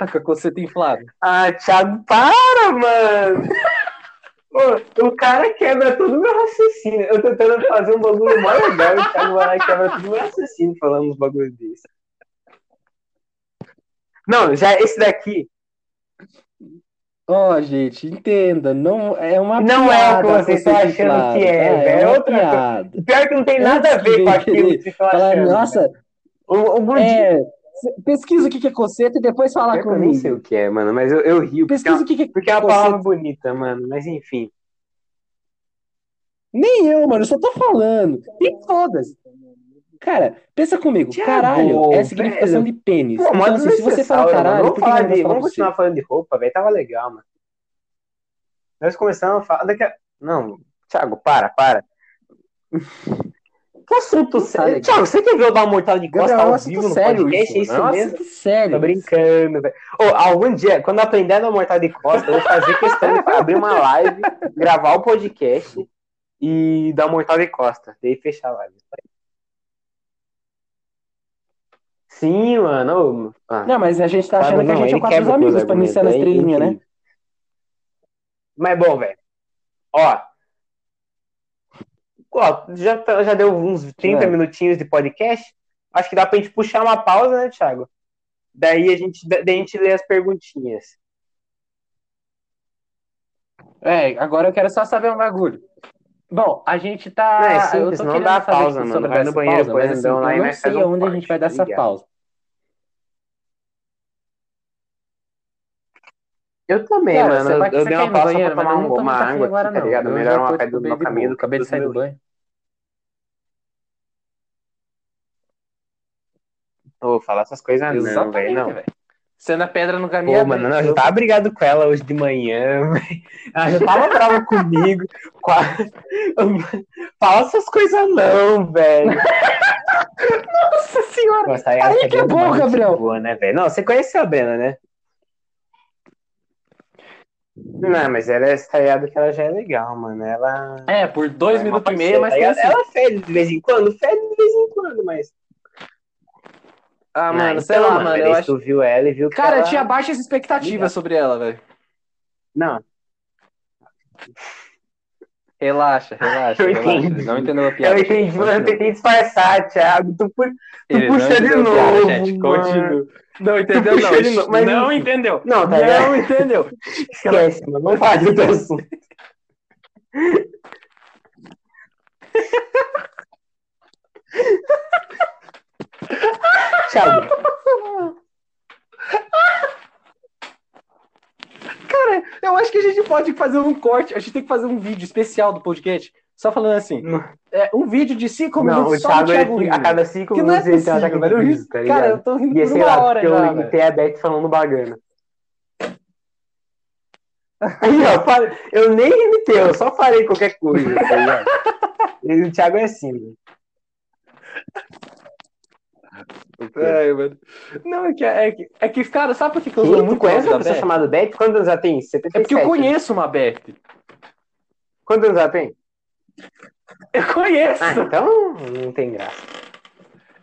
Tá com a coceta inflada. Ah, Thiago, para, mano! Ô, o cara quebra todo o meu raciocínio. Eu tô tentando fazer um bagulho mais legal e o Thiago vai lá e quebra todo o meu raciocínio falando uns bagulhos desses. Não, já esse daqui Ó, gente, entenda, não é uma Não piada. é o que vocês estão coceta achando que é, tá? velho, é uma outra coisa. piada. Pior que não tem nada a ver com aquilo que vocês estão Falar, achando. nossa. O, o Gordinho. é, pesquisa o que que é coceta e depois fala Pior que eu nem sei comigo. o que é, mano, mas eu, eu rio. É Pesquisa uma, o que que é porque é uma palavra bonita, mano. Mas enfim. Nem eu, mano, eu só tô falando. Tem todas. Cara, pensa comigo. Caralho é a significação velho. de pênis. Pô, então, assim, se você desnecessário, caralho, mano. Vamos, falar eu de, vamos continuar falando de roupa, velho. Tava legal, mano. Nós começamos a falar. Daqui a... Não, Thiago, para, para. Que assunto Tá sério. legal. Thiago, você quer ver eu dar uma mortal de costa Gabriel, é ao vivo no sério podcast? É isso. isso É um mesmo? assunto sério. Tô brincando, velho. Ô, algum dia, quando eu aprender a dar mortal de costa, eu vou fazer questão de abrir uma live, gravar o podcast e dar mortal de costa. Daí fechar a live. Sim, mano. ah. Não, mas a gente tá Thiago, achando que a não, gente é quatro amigos os pra iniciar na argumentos, é estrelinha, né? Mas bom, velho. Ó. Ó, já, tá- já deu uns 30 É. minutinhos de podcast. Acho que dá pra gente puxar uma pausa, né, Thiago? Daí a gente, daí a gente lê as perguntinhas. É, agora eu quero só saber um bagulho. Bom, a gente tá. É eu tô não querendo dá saber pausa, mano. Vai no banheiro, pausa, mas assim, lá eu não sei aonde a gente vai dar essa Obrigado. pausa. Eu também, Cara, mano. Eu, eu dei uma pausa banheiro, pra tomar um- uma água agora, aqui, tá ligado? Eu Melhor uma pedra bem de caminho do que Acabei de sair do meu banho. Ô, Vou falar essas coisas não, velho. Não. velho. Sendo a pedra no caminho. Pô, mano, não, eu já tava brigado com ela hoje de manhã, velho. Ela já tava brava comigo. Fala essas coisas não, velho. Nossa senhora! Nossa, aí, Aí ela que é bom, gente Gabriel. Boa, né, velho? Não, você conheceu a Brena, né? Não, mas ela é estreada que ela já é legal, mano. Ela. É, por dois é minutos e meio, mas parceira, tem ela, assim. ela fede de vez em quando, fede de vez em quando, mas. Ah, mano, Ah, sei então, lá, mano. Eu acho. Tu viu ela e viu Cara, ela... tinha baixas expectativas sobre ela, velho. Não, Relaxa, relaxa, Eu relaxa. entendi. Ele não entendeu a piada. eu entendi, Continua. eu tentei disfarçar, Thiago. Tu pu... Ele puxa não de piada, novo, chat. mano. Continua. Não entendeu, não. de novo, mas não entendeu. Não, tá? Não entendeu. Esquece, mano. Falar de outro assunto. Thiago, Cara, eu acho que a gente pode fazer um corte. A gente tem que fazer um vídeo especial do podcast. Só falando assim. É, um vídeo de cinco não, minutos o só Thiago, Thiago ele, a cada cinco Que não é minutos ele tem um ataque de. Eu riso, ri- tá ligado? Cara, eu tô rindo E por uma lá, hora porque já, eu velho. tenho a Beth falando bagana. Aí, ó, eu nem imitei, eu só falei qualquer coisa, tá ligado? E o Thiago é assim? Ai, mano. Não, é que, é que, é que cara, sabe por que, que eu sou muito conhece uma pessoa Beth? chamada Beth? Quantos anos ela tem? 77. É porque eu conheço uma Beth. Quantos anos ela tem? Eu conheço. Ah, então não tem graça.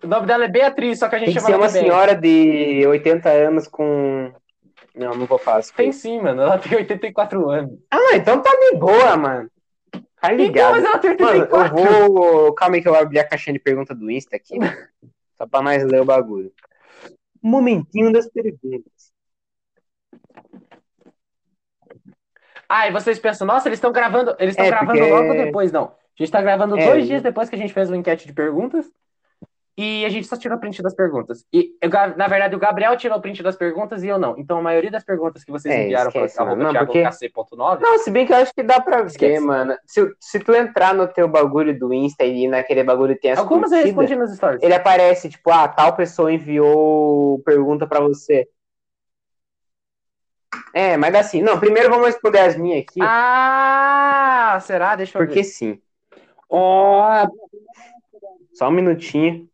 O nome dela é Beatriz, só que a gente Tem que chama ela uma de Beth. senhora de 80 anos com. Não, não vou falar isso. Tem sim, mano. Ela tem 84 anos. Ah, então tá de boa, mano. Tá Então, ligado. mas ela tem Mano, 84. eu vou. Calma aí que eu vou abrir a caixinha de pergunta do Insta aqui. Só pra nós ler o bagulho. Momentinho das perguntas. Ah, e vocês pensam, nossa, eles estão gravando. Eles estão É, gravando porque- logo depois, não. A gente tá gravando É, dois dias depois que a gente fez uma enquete de perguntas. E a gente só tirou print das perguntas. E, eu, na verdade, o Gabriel tirou print das perguntas e eu não. Então, a maioria das perguntas que vocês É, enviaram esquece, para. Não, porque- thiagokc.9, Não, se bem que eu acho que dá pra ver, Esquece. mano. Se, se tu entrar no teu bagulho do Insta e naquele bagulho tem as algumas eu curtidas, respondi nos stories. ele aparece, tipo, ah, tal pessoa enviou pergunta pra você. É, mas assim, não, primeiro vamos responder as minhas aqui, Ah, será? Deixa eu porque ver. sim. Ó, Só um minutinho.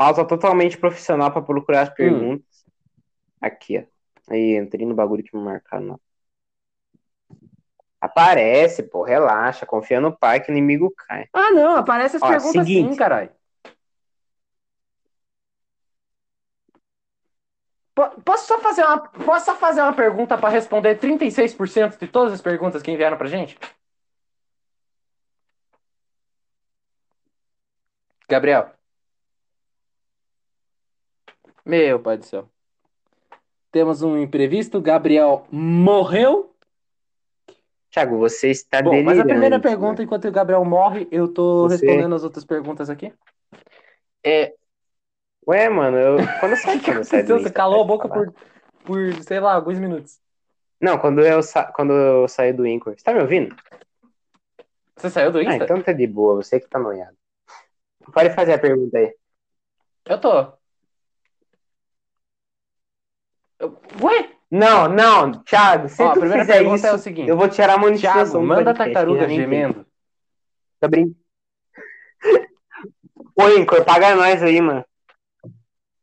Pausa totalmente profissional pra procurar as Hum. perguntas. Aqui, ó. Aí, entrei no bagulho que me marcaram. Não. Aparece, pô, relaxa. Confia no pai que o inimigo cai. ah, não, aparece as Ó, perguntas seguinte. sim, caralho. Po- Posso só fazer uma, posso só fazer uma pergunta para responder 36% de todas as perguntas que enviaram pra gente? Gabriel. Meu pai do céu. Temos um imprevisto. Gabriel morreu. Thiago, você está Bom, mas a primeira né? pergunta, enquanto o Gabriel morre, eu tô Você- respondendo as outras perguntas aqui. É. Ué, mano, eu. Quando eu que quando eu? Você calou a pode boca por, por, sei lá, alguns minutos. Não, quando eu, sa... quando eu saí do Incor. Você tá me ouvindo? Você saiu do Ah, Insta? então tá de boa, você que tá noiado. Pode fazer a pergunta aí. Eu tô. Eu- Ué? Não, não, Thiago, se Ó, a tu primeira fizer pergunta isso, é o seguinte. eu vou tirar a monetização Thiago, manda a tartaruga gemendo. Tá brincando. Oi, Anchor, paga nós aí, mano.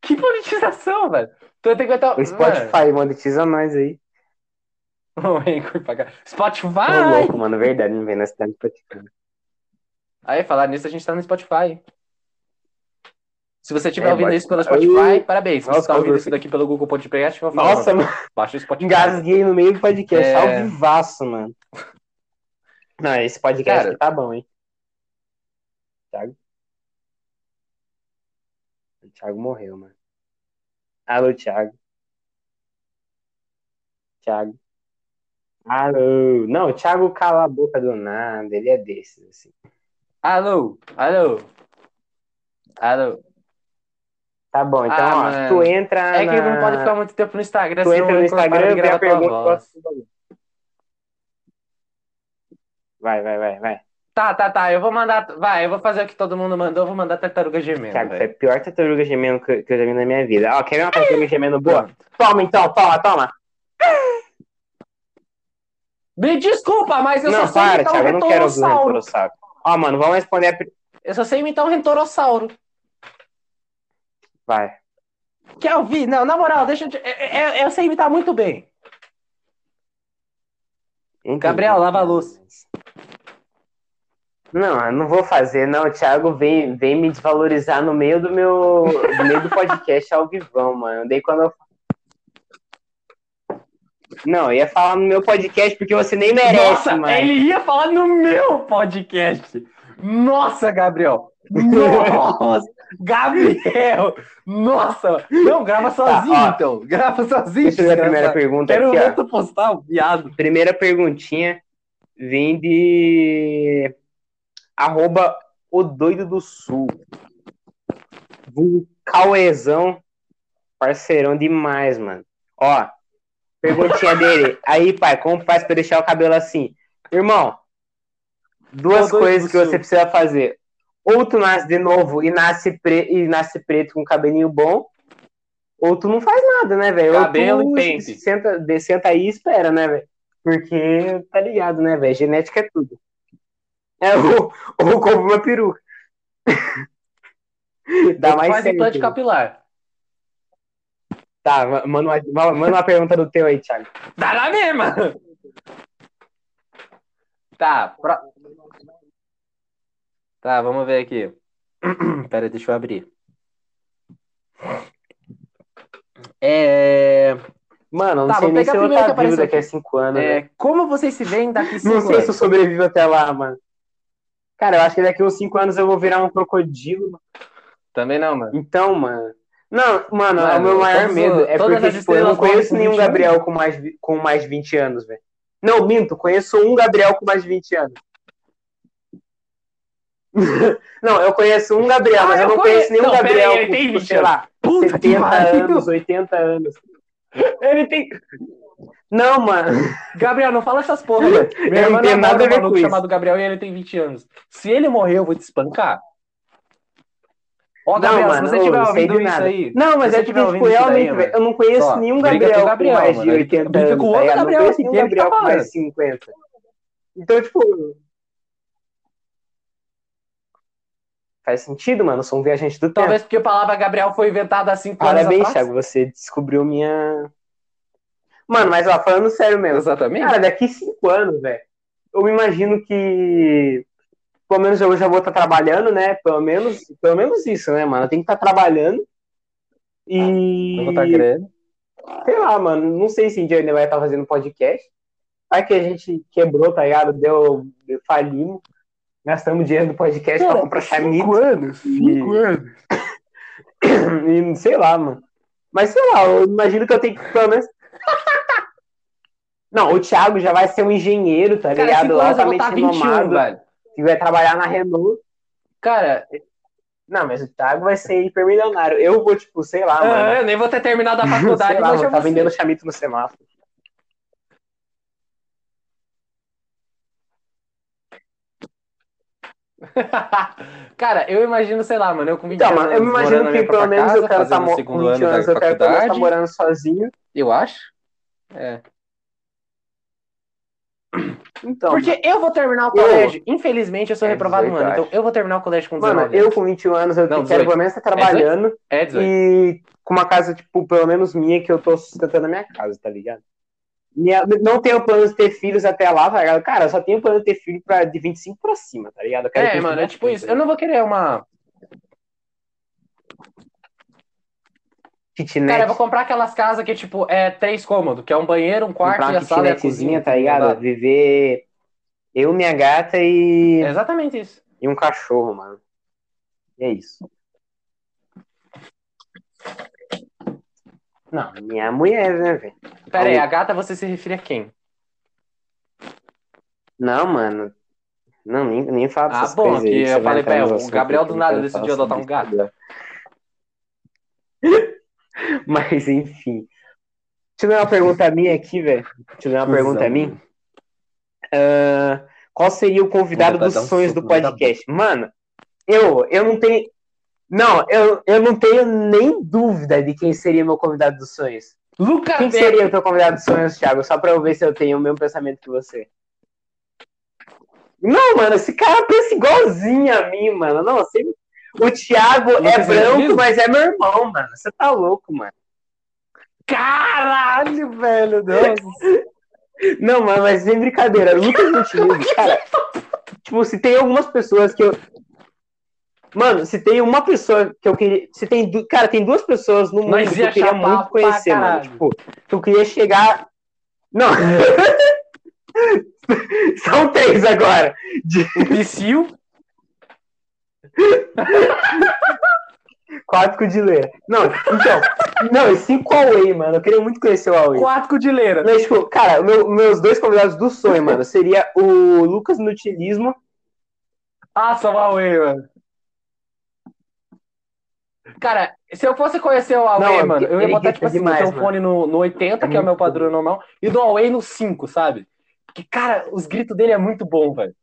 Que monetização, velho? Tu ter que botar. O Spotify monetiza nós aí. Mano, o Anchor pagar. Spotify! Ô, louco, mano, verdade, não vem na cidade praticando. Aí, falar nisso, a gente tá no Spotify. Se você estiver É, ouvindo bota- isso pelo Spotify, parabéns. Se você tá ouvindo isso daqui pelo Google Podcast, eu vou falar. Nossa, mano, Baixa o Spotify. engasguei no meio do podcast, É. ao vivaço, mano. Não, esse podcast Cara. tá bom, hein? Thiago? O Thiago morreu, mano. Alô, Thiago. Thiago. Alô. Não, o Thiago cala a boca do nada, ele é desses, assim. Alô, alô. Alô. Tá bom, então, Ah, ó, tu entra É que na... não pode ficar muito tempo no Instagram, Tu entra no Instagram, gravar a pergunta. Vai, vai, vai, vai. Tá, tá, tá. Eu vou mandar. Vai, eu vou fazer o que todo mundo mandou. Eu vou mandar tartaruga gemendo. Thiago, foi a pior tartaruga gemendo que, que eu já vi na minha vida. Ó, quer ver uma tartaruga gemendo boa? Toma, então, toma, toma. Me desculpa, mas eu não, só sei para, imitar um Thiago, eu não quero ouvir o retorossauro. retorossauro. Ó, mano, vamos responder a... Eu só sei imitar um retorossauro. Vai. Quer ouvir? Não, na moral, deixa eu. te- Eu, eu- eu sei imitar muito bem. Entendi. Gabriel, lava a louça. Não, eu não vou fazer, não. O Thiago vem, vem me desvalorizar no meio do meu. No meio do podcast ao vivão, mano. Daí quando eu. Não, eu ia falar no meu podcast porque você nem merece, Nossa, mano. ele ia falar no meu podcast. Nossa, Gabriel. Nossa, Gabriel. Nossa. Não, grava sozinho, ó. então. Grava sozinho. Eu ver a primeira pergunta Quero aqui, ó. tu postar viado. Primeira perguntinha vem de. Arroba o doido do sul. Cauezão. Parceirão demais, mano. Ó, perguntinha dele. Aí, pai, como faz pra deixar o cabelo assim? Irmão, duas coisas que você precisa fazer. Ou tu nasce de novo e nasce, pre... e nasce preto com cabelinho bom, ou tu não faz nada, né, velho? Ou Cabelo tu e pente. Senta, de- senta aí e espera, né, velho? Porque tá ligado, né, velho? Genética é tudo. É, ou, ou compra uma peruca. Dá mais Faz certo. implante capilar. Tá, ma- manda uma, ma- manda uma pergunta do teu aí, Thiago. Dá na mesma. Tá, pro- Tá, vamos ver aqui. Pera, deixa eu abrir. É... Mano, não Tá, sei nem se a eu estar vivo daqui a aqui. cinco anos. né? é, Como vocês se veem daqui cinco Não sei se eu anos? sobrevivo até lá, mano. Cara, eu acho que daqui uns cinco anos eu vou virar um crocodilo. Também não, mano. Então, mano. Não, mano, Mano, o meu maior medo é porque, tipo, eu não conheço nenhum 20 anos. Gabriel com mais, com mais de 20 anos, velho. Não, minto, conheço um Gabriel com mais de 20 anos. não, eu conheço um Gabriel, Ah, mas eu eu não conheço conheço- nenhum não, Gabriel aí, ele com, tem tipo, 20 sei lá, Puta que 70 pariu. anos, 80 anos. Ele tem... Não, mano. Gabriel, não fala essas porra, velho. Minha não irmã namora nada a um ver maluco com isso. chamado Gabriel e ele tem 20 anos. Se ele morrer, eu vou te espancar. Ó, Não, Gabriel, mano, se você não sei ouvindo de isso nada. aí... Não, mas é que, tiver tipo, daí, realmente, velho, eu não conheço só, nenhum briga Gabriel com com Gabriel, mais de mano. Ele 80 briga anos. com o tá outro? Gabriel, não conheço nenhum Gabriel com mais de 50. Então, tipo. Faz sentido, mano. Eu sou um viajante do tempo. Talvez porque a palavra Gabriel foi inventada há 5 anos Parabéns, atrás. Thiago. Você descobriu minha. Mano, mas ó, falando sério mesmo. Exatamente. Cara, daqui cinco anos, velho, eu me imagino que. Pelo menos eu já vou estar trabalhando, né? Pelo menos, pelo menos isso, né, mano? Eu tenho que estar trabalhando. E. Eu vou estar querendo. Sei lá, mano. Não sei se a gente ainda vai estar fazendo podcast. Vai que a gente quebrou, tá ligado? Deu. deu falimos. Gastamos dinheiro do podcast pra comprar chamito. anos. cinco anos. E sei lá, mano. Mas sei lá, eu imagino que eu tenho que pelo menos. Não, o Thiago já vai ser um engenheiro, tá Cara, ligado? 5 anos eu vou Altamente estar 21, renomado. velho. Que vai trabalhar na Renault. Cara, Não, mas o Thiago vai ser hipermilionário. Eu vou, tipo, sei lá, mano. ah, eu nem vou ter terminado a faculdade, sei lá, mas vou tá vendendo chamito no semáforo. Cara, eu imagino, sei lá, mano, eu com 20 Então, anos. mano, eu me morando imagino que pelo menos casa, eu quero estar fazendo o com segundo 20 ano da anos, eu menos estar faculdade, morando sozinho. Eu acho. É. Então, Porque eu vou terminar o eu- colégio. Infelizmente, eu sou É reprovado no 18, ano. eu Então, eu vou terminar o colégio com 19 mano, eu com 21 anos, eu Não, quero 18. pelo menos estar trabalhando É 18. e com uma casa, tipo, pelo menos minha, que eu tô sustentando a minha casa, tá ligado? Minha- não tenho plano de ter filhos até lá, tá ligado? Cara, eu só tenho plano de ter filho pra, de 25 pra cima, tá ligado? É, mano, é tipo isso. Eu não vou querer uma. Kitnet, Cara, eu vou comprar aquelas casas que, tipo, é três cômodos, que é um banheiro, um quarto comprar e a sala e a cozinha. tá ligado? Viver eu, minha gata e, É exatamente isso. e um cachorro, mano. E é isso. Não, minha mulher, né, velho? Pera aí, a gata você se refere a quem? Não, mano. Não, nem, nem fala Ah, dessas bom, que eu falei pra ela, o Gabriel do nada decidiu adotar um gato. Mas, enfim. Deixa eu ver uma pergunta minha aqui, velho. Deixa eu ver uma pergunta minha. Ah, qual seria o convidado dos dar um sonhos do na tua podcast? Mano, eu, eu não tenho. Não, eu, eu não tenho nem dúvida de quem seria meu convidado dos sonhos. Lucas Quem seria o teu convidado dos sonhos, Thiago? Só pra eu ver se eu tenho o mesmo pensamento que você. Não, mano, esse cara pensa igualzinho a mim, mano. Não, você... O Thiago é branco, mas é meu irmão, mano. Você tá louco, mano. Caralho, velho, Deus. Não, mano, mas sem brincadeira. Lucas Montenegro, cara. Tipo, se tem algumas pessoas que eu. Mano, se tem uma pessoa que eu queria. Se tem. du- Cara, tem duas pessoas no mundo que eu ia queria muito conhecer, mano. Tipo, que eu queria chegar. Não. São três agora. O Psyu. Quatro de ler. Não, então. Não, e cinco Huawei, mano. Eu queria muito conhecer o Huawei. Quatro codileira. Mas, tipo, cara, meu- meus dois convidados do sonho, mano, seria o Lucas no Utilismo. Ah, só Huawei, mano. Cara, se eu fosse conhecer o Huawei, Não, mano, eu ia botar, tipo assim, demais, o telefone no, no 80, É que é o meu padrão normal, e do Huawei no 5, sabe? Porque, cara, os gritos dele é muito bom, velho.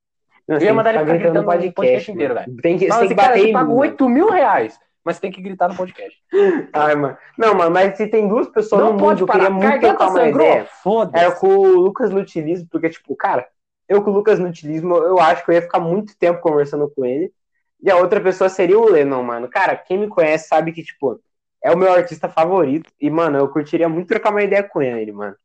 Não, Eu ia mandar ele ficar ficar gritando no podcast mano. inteiro, velho. Tem que, Não, você tem esse que cara bater mano. 8 mil reais, mas tem que gritar no podcast. Ai, mano. Não, mano, mas se tem duas pessoas Não no pode mundo que eu parar. queria muito trocar uma ideia, era Foda-se. com o Lucas no Utilismo, porque, tipo, cara, eu com o Lucas no Utilismo, eu acho que eu ia ficar muito tempo conversando com ele. E a outra pessoa seria o Lennon, mano. Cara, quem me conhece sabe que, tipo, é o meu artista favorito. E, mano, eu curtiria muito trocar uma ideia com ele, mano.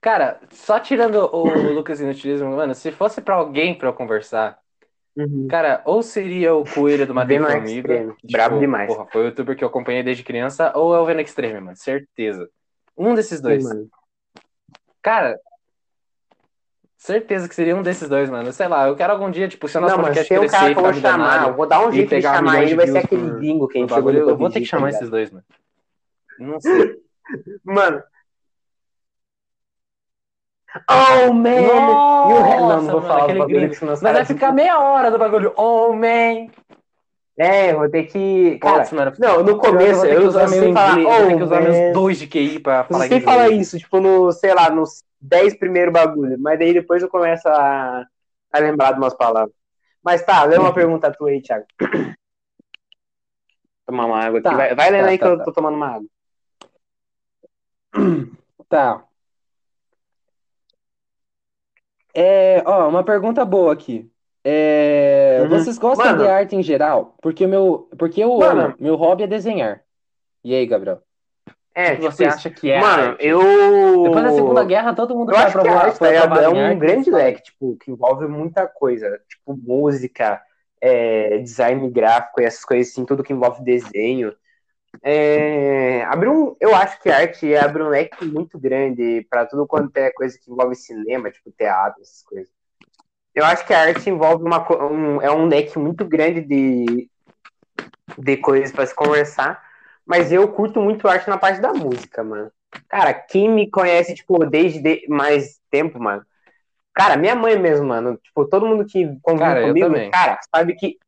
Cara, só tirando o Lucas Inutilismo, mano, se fosse pra alguém pra eu conversar, cara, ou seria o Coelho do Matheus Venom Formiga, Extreme. tipo, Brabo demais. Porra, foi o youtuber que eu acompanhei desde criança, ou é o Venom Extreme, mano, certeza. Um desses dois. Sim. Cara, certeza que seria um desses dois, mano. Sei lá, eu quero algum dia, tipo, se o nosso Não, mas podcast tem um crescer cara que eu vou chamar. Eu vou dar um jeito de chamar ele. Vai ser aquele gringo que a gente chegou eu vou ter que tá chamar ligado? esses dois, mano. Não sei. Mano. Oh, man! Ha- Não, não vou mano, falar aquele gringo. Mas vai ficar meia hora do bagulho. Oh, man! É, eu vou ter que. Cara, Putz, mano, não, no começo que eu meu sei falar, vou ter que oh, usar man. meus dois de QI pra falar Você inglês. fala isso, tipo, no, sei lá, nos 10 primeiros bagulho, mas daí depois eu começo a, a lembrar de umas palavras. Mas tá, lê uma pergunta tua aí, Thiago. Tomar uma água aqui. Tá, vai, vai lendo tá, aí que tá, eu tá. tô tomando uma água. Tá. É, ó, uma pergunta boa aqui. É, Uhum. Vocês gostam Mano. de arte em geral? Porque o meu, porque eu Mano. amo, meu hobby é desenhar. E aí, Gabriel? É, O que tipo você acha que é Mano, arte? eu. Depois da Segunda Guerra, todo mundo Eu acho que provar, arte, é em um arte, grande leque, tipo, que envolve muita coisa. Tipo, música, é, design gráfico e essas coisas assim, tudo que envolve desenho. É, abre um, eu acho que arte abre um leque muito grande para tudo quanto é coisa que envolve cinema, tipo teatro, essas coisas. Eu acho que a arte envolve uma, um, é um leque muito grande de, de coisas para se conversar, mas eu curto muito arte na parte da música, mano. Cara, quem me conhece, tipo, desde de- mais tempo, mano. Cara, minha mãe mesmo, mano. Tipo, todo mundo que convive comigo, cara, sabe que.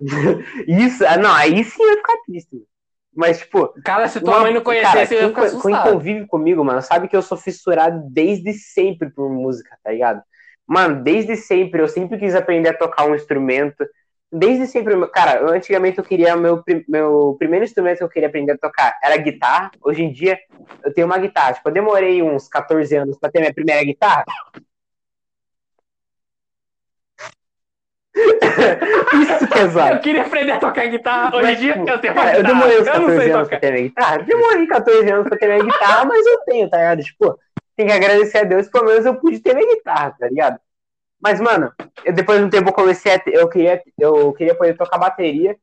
Isso, ah, não, aí sim eu ia ficar triste. mano. Mas, tipo. Cara, se tua uma... mãe não conhecesse, cara, eu ia ficar assustado. Quem convive comigo, mano, sabe que eu sou fissurado desde sempre por música, tá ligado? Mano, desde sempre, eu sempre quis aprender a tocar um instrumento. Desde sempre, cara, eu, antigamente eu queria, meu, meu primeiro instrumento que eu queria aprender a tocar era guitarra. Hoje em dia, eu tenho uma guitarra. Tipo, eu demorei uns 14 anos pra ter minha primeira guitarra. Isso que é exato. Eu queria aprender a tocar guitarra. Hoje em dia eu tenho uma cara, Eu demorei uns 14 anos pra ter minha guitarra. Demorei 14 anos pra ter minha guitarra, mas eu tenho, tá ligado? Tipo, tem que agradecer a Deus, pelo menos eu pude ter minha guitarra, tá ligado? Mas, mano, eu, depois de um tempo eu comecei a. Eu queria, eu queria poder tocar bateria.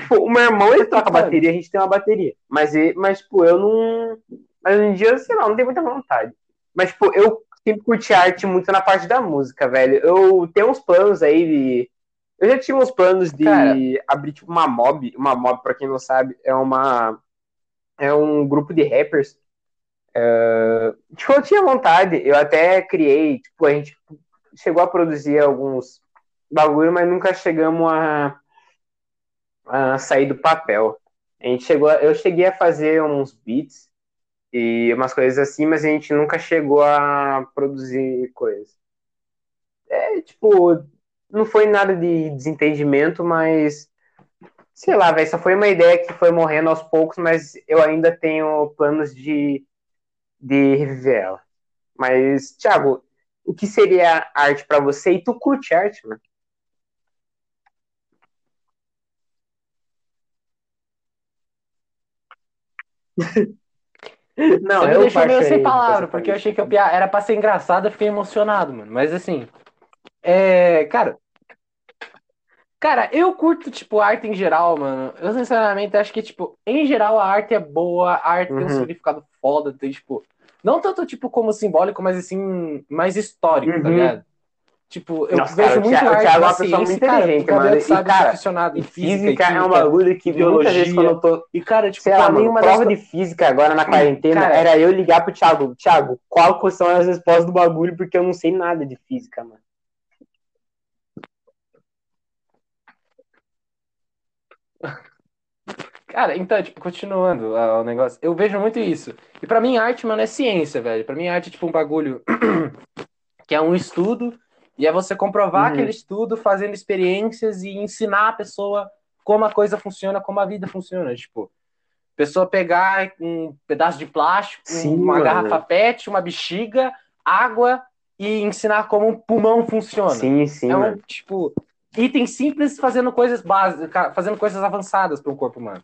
Tipo, o meu irmão, ele toca bateria, a gente tem uma bateria. Mas, mas tipo, eu não. Mas em dia, sei lá, não tenho muita vontade. Mas, tipo, eu sempre curti arte muito na parte da música, velho. Eu tenho uns planos aí de. Eu já tinha uns planos de Cara, abrir, tipo, uma mob. Uma mob, pra quem não sabe, é uma. É um grupo de rappers Uh, tipo, eu tinha vontade, eu até criei, tipo, a gente chegou a produzir alguns bagulho, mas nunca chegamos a, a sair do papel. A gente chegou, eu cheguei a fazer uns beats e umas coisas assim, mas a gente nunca chegou a produzir coisas. É, tipo, não foi nada de desentendimento, mas sei lá, velho, só foi uma ideia que foi morrendo aos poucos, mas eu ainda tenho planos de de reviver ela. Mas, Thiago, o que seria arte para você? E tu curte arte, mano? Não, Você eu me deixou meio sem palavra, porque eu achei que eu era pra ser engraçado, eu fiquei emocionado, mano. Mas assim, é, cara, cara, eu curto, tipo, arte em geral, mano. Eu, sinceramente, acho que, tipo, em geral, a arte é boa, a arte uhum. tem um uhum. significado foda, tem, tipo, não tanto, tipo, como simbólico, mas assim, mais histórico, tá uhum. tá ligado? Tipo, eu Nossa, vejo cara, muito o arte é uma pessoa muito inteligente, cara, mano. Sabe, e, cara, aficionado em física, física é um bagulho que biologia. vezes quando eu tô... E, cara, tipo, sei lá, uma prova das... de física agora na quarentena cara, era eu ligar pro Thiago. Thiago, qual são as respostas do bagulho? Porque eu não sei nada de física, mano. Cara, então, tipo, continuando uh, o negócio, eu vejo muito isso. E para mim, arte, mano, é ciência, velho. Para mim, arte é tipo um bagulho que é um estudo, e é você comprovar uhum. aquele estudo fazendo experiências e ensinar a pessoa como a coisa funciona, como a vida funciona. Tipo, pessoa pegar um pedaço de plástico, Sim, uma mano. garrafa PET, uma bexiga, água e ensinar como um pulmão funciona. Sim, sim. É um, tipo, itens simples fazendo coisas básicas, fazendo coisas avançadas para o corpo humano.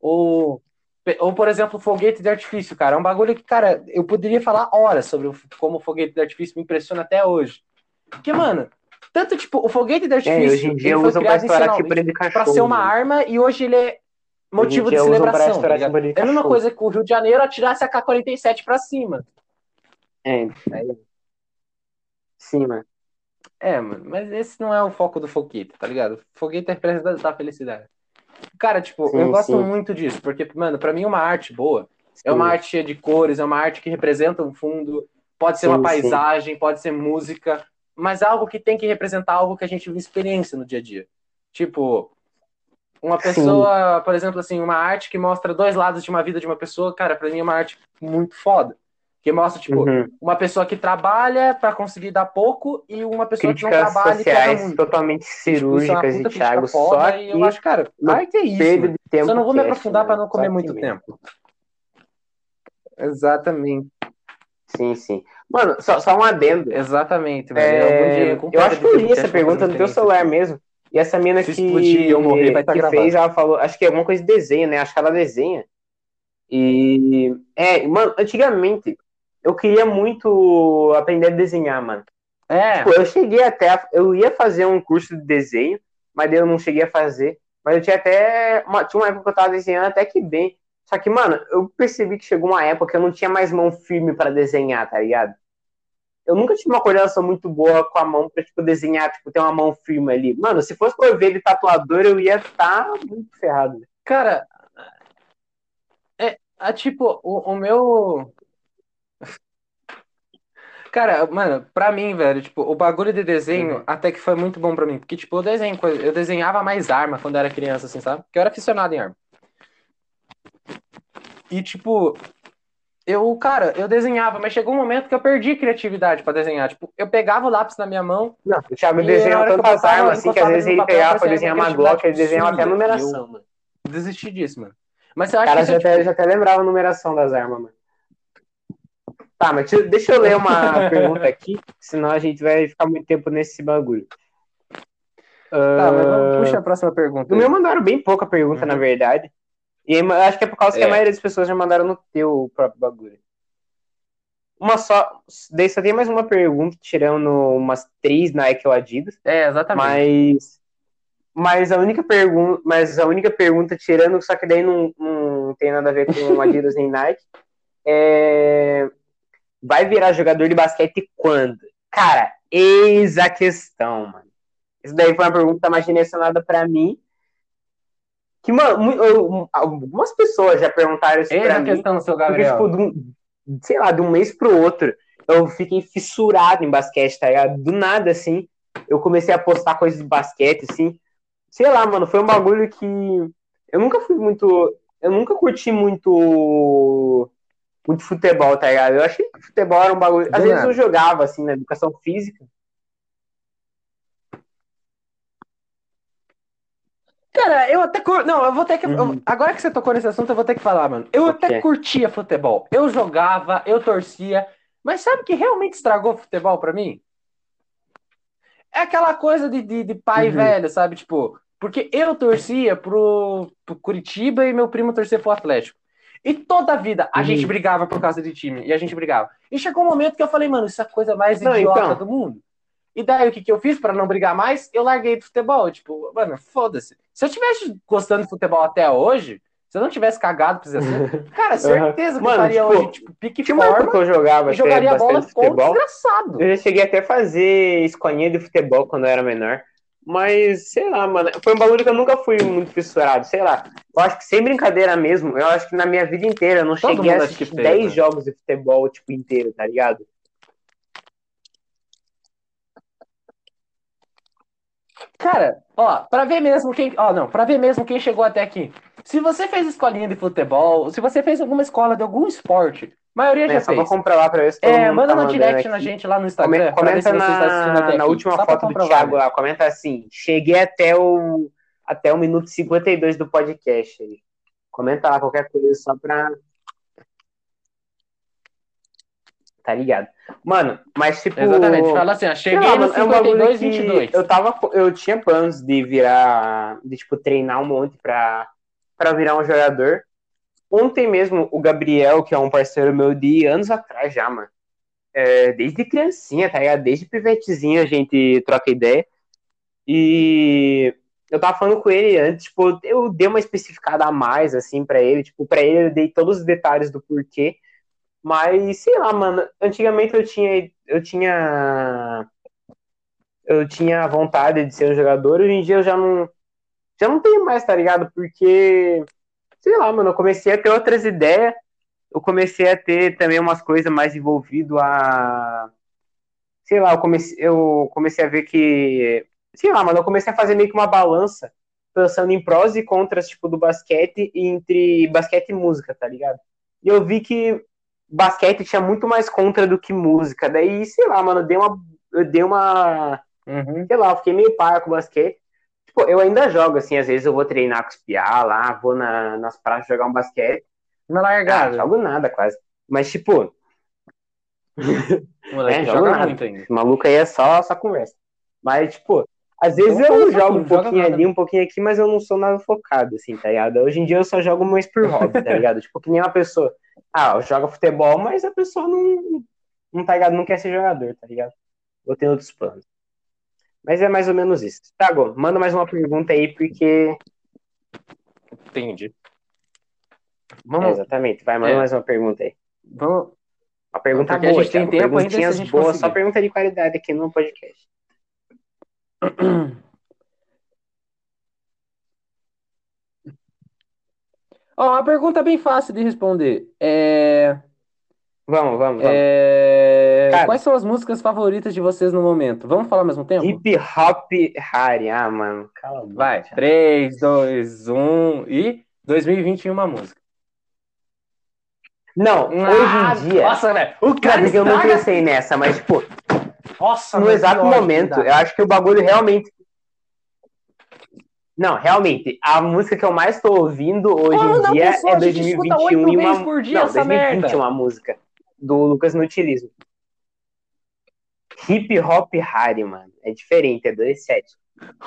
Ou, ou, por exemplo, foguete de artifício, cara. É um bagulho que, cara, eu poderia falar horas sobre como o foguete de artifício me impressiona até hoje. Porque, mano, tanto, tipo, o foguete de artifício. É, hoje em dia ele foi criado tipo, para ser uma arma e hoje ele é motivo de celebração. Tá é a mesma coisa que o Rio de Janeiro atirasse a K-47 pra cima. É, é. Sim, mano. É, mano, mas esse não é o foco do foguete, tá ligado? Foguete é representação da felicidade. Cara, tipo, sim, eu gosto sim. muito disso, porque, mano, pra mim uma arte boa sim. é uma arte cheia de cores, é uma arte que representa um fundo, pode ser uma paisagem, pode ser música, mas algo que tem que representar algo que a gente vive experiência no dia a dia. Tipo, uma pessoa, por exemplo, assim, uma arte que mostra dois lados de uma vida de uma pessoa, cara, pra mim é uma arte muito foda. Que mostra, tipo, uhum. uma pessoa que trabalha para conseguir dar pouco e uma pessoa Críticas que não trabalha sociais e muito. totalmente cirúrgicas tipo, é e Thiago, só que eu acho, cara, arte é isso. De tempo Só não vou me aprofundar para não comer muito tempo. Exatamente. Sim, sim. Mano, só, só um adendo. Exatamente, é... Eu, eu acho que eu li essa pergunta no teu celular mesmo. E essa mina que, explodir, eu morrer, vai que fez, ela falou, acho que é alguma coisa de desenho, né? Acho que ela desenha. E, é, mano, antigamente, eu queria muito aprender a desenhar, mano. É. Tipo, eu cheguei até. A, eu ia fazer um curso de desenho, mas eu não cheguei a fazer. Mas eu tinha até. Uma, tinha uma época que eu tava desenhando até que bem. Só que, mano, eu percebi que chegou uma época que eu não tinha mais mão firme para desenhar, tá ligado? Eu nunca tive uma coordenação muito boa com a mão pra, tipo, desenhar, tipo, ter uma mão firme ali. Mano, se fosse eu ver ele tatuador, eu ia estar tá muito ferrado. Cara, é, é tipo, o, o meu Cara, mano, pra mim, velho, tipo, o bagulho de desenho uhum. até que foi muito bom pra mim. Porque, tipo, eu desenho, eu desenhava mais arma quando eu era criança, assim, sabe? Porque eu era aficionado em arma. E, tipo, eu, cara, eu desenhava, mas chegou um momento que eu perdi a criatividade pra desenhar. Tipo, eu pegava o lápis na minha mão. Não, o Thiago E desenhava na hora que eu tantas armas assim que às encostava vezes no ele papel, pegava pra parecia desenhar uma Glock, ele desenhava até a absurda. numeração, mano. Desisti disso, mano. Mas eu O acho cara que já isso é, até, tipo, já até lembrava a numeração das armas, mano. Tá, mas deixa, eu ler uma pergunta aqui, senão a gente vai ficar muito tempo nesse bagulho. Tá, mas vamos, Ah, puxa a próxima pergunta. No aí. meu mandaram bem pouca pergunta, Uhum. na verdade. E aí, acho que é por causa que a É. maioria das pessoas já mandaram no teu próprio bagulho. Uma só. Daí só tem mais uma pergunta, tirando umas três Nike ou Adidas. É, exatamente. Mas. Mas a única pergunta. Mas a única pergunta, tirando, só que daí não, não tem nada a ver com Adidas nem Nike. É. Vai virar jogador de basquete quando? Cara, eis a questão, mano. Isso daí foi uma pergunta mais direcionada pra mim. Que, mano, eu- algumas pessoas já perguntaram isso Eis pra a mim. questão, seu Porque, Gabriel. tipo, de um, sei lá, de um mês pro outro, eu fiquei fissurado em basquete, tá ligado? Do nada, assim, eu comecei a postar coisas de basquete, assim. Sei lá, mano, foi um bagulho que eu nunca fui muito. Eu nunca curti muito. Muito futebol, tá ligado? Eu achei que futebol era um bagulho. Às Do vezes nada. eu jogava, assim, na educação física. Cara, eu até. cur- Não, eu vou ter que. eu- Uhum. Agora que você tocou nesse assunto, eu vou ter que falar, mano. Eu O até curtia futebol. Eu jogava, eu torcia. Mas sabe o que realmente estragou futebol pra mim? É aquela coisa de, de, de pai Uhum. velho, sabe? Tipo, porque eu torcia pro, pro Curitiba e meu primo torcia pro Atlético. E toda a vida a Uhum. gente brigava por causa de time. E a gente brigava. E chegou um momento que eu falei, mano, isso é a coisa mais Não, idiota então. do mundo. E daí o que, que eu fiz pra não brigar mais? Eu larguei do futebol. Tipo, mano, foda-se. Se eu tivesse gostando de futebol até hoje, se eu não tivesse cagado pra esse assunto, cara, certeza que Mano, eu estaria tipo, hoje, tipo, pique Tinha uma época que forma eu jogava e jogaria bola com futebol. desgraçado. Eu já cheguei até a fazer escolinha de futebol quando eu era menor. Mas, sei lá, mano, foi um bagulho que eu nunca fui muito fissurado, sei lá. Eu acho que sem brincadeira mesmo, eu acho que na minha vida inteira eu não Todo cheguei a assistir fez, 10 né? jogos de futebol, tipo, inteiro, tá ligado? Cara, ó, pra ver mesmo quem. Ó, não, pra ver mesmo quem chegou até aqui. Se você fez escolinha de futebol, se você fez alguma escola de algum esporte, maioria É, já só pra fez. comprovar pra ver se É, manda tá no direct aqui. na gente lá no Instagram. Comenta assistindo na, na última Só foto do Thiago lá, comenta assim, cheguei até o, até o minuto 52 do podcast aí. Comenta lá qualquer coisa só pra... Tá ligado? Mano, mas tipo... Exatamente. Fala assim, ó, cheguei lá, no mano, é um bagulho 52, que 22. Eu tava, eu tinha planos de virar, de tipo treinar um monte pra, pra virar um jogador. Ontem mesmo o Gabriel, que é um parceiro meu de anos atrás já, mano. É, desde criancinha, tá ligado? Desde pivetezinho a gente troca ideia. E eu tava falando com ele antes, tipo, eu dei uma especificada a mais, assim, pra ele. Tipo, pra ele eu dei todos os detalhes do porquê. Mas, sei lá, mano, antigamente eu tinha, eu tinha, eu tinha vontade de ser um jogador, hoje em dia eu já não, já não tenho mais, tá ligado? Porque, sei lá, mano, eu comecei a ter outras ideias, eu comecei a ter também umas coisas mais envolvido a, sei lá, eu comecei, eu comecei a ver que, sei lá, mano, eu comecei a fazer meio que uma balança, pensando em prós e contras, tipo, do basquete, entre basquete e música, tá ligado? E eu vi que basquete tinha muito mais contra do que música. Daí, sei lá, mano, eu dei uma. Eu dei uma. Uhum. Sei lá, eu fiquei meio par com basquete. Tipo, eu ainda jogo, assim, às vezes eu vou treinar com os piá lá, vou na, nas praças jogar um basquete. Na Ah, largada. jogo nada quase. Mas, tipo, moleque É, nada. muito ainda. esse maluco aí é só, só conversa. Mas, tipo, às vezes Eu eu, jogo um pouquinho nada. ali, um pouquinho aqui, mas eu não sou nada focado, assim, tá ligado? Hoje em dia eu só jogo mais por hobby, tá ligado? tipo, que nem uma pessoa. Ah, joga futebol, mas a pessoa não, não tá ligado, não quer ser jogador, tá ligado? Ou tem outros planos. Mas é mais ou menos isso. Thiago, manda mais uma pergunta aí, porque. Entendi. É, Vamos, exatamente, vai, manda É. mais uma pergunta aí. vamos. Uma pergunta Porque a boa, gente tem Thiago. tempo ainda, Perguntinhas a gente boas, conseguir. só pergunta de qualidade aqui no podcast. Ó, uma pergunta bem fácil de responder. É... Vamos, vamos, vamos. é, Cara. Quais são as músicas favoritas de vocês no momento? Vamos falar ao mesmo tempo? Hip Hop Harry. Ah, mano, cala a. Vai, Thiago. 3, 2, 1 e 2021 uma música. Não, Ah, hoje em dia. Nossa, velho. O cara porque eu não pensei nessa, mas, tipo, Nossa, no exato momento, eu acho que o bagulho realmente. Não, realmente, a música que eu mais tô ouvindo hoje em dia pessoal? é A gente escuta 2021 oito e uma. por dia não, essa 2020 merda. uma música do Lucas Nutilismo. Hip Hop Harry, mano. É diferente, é 2.7.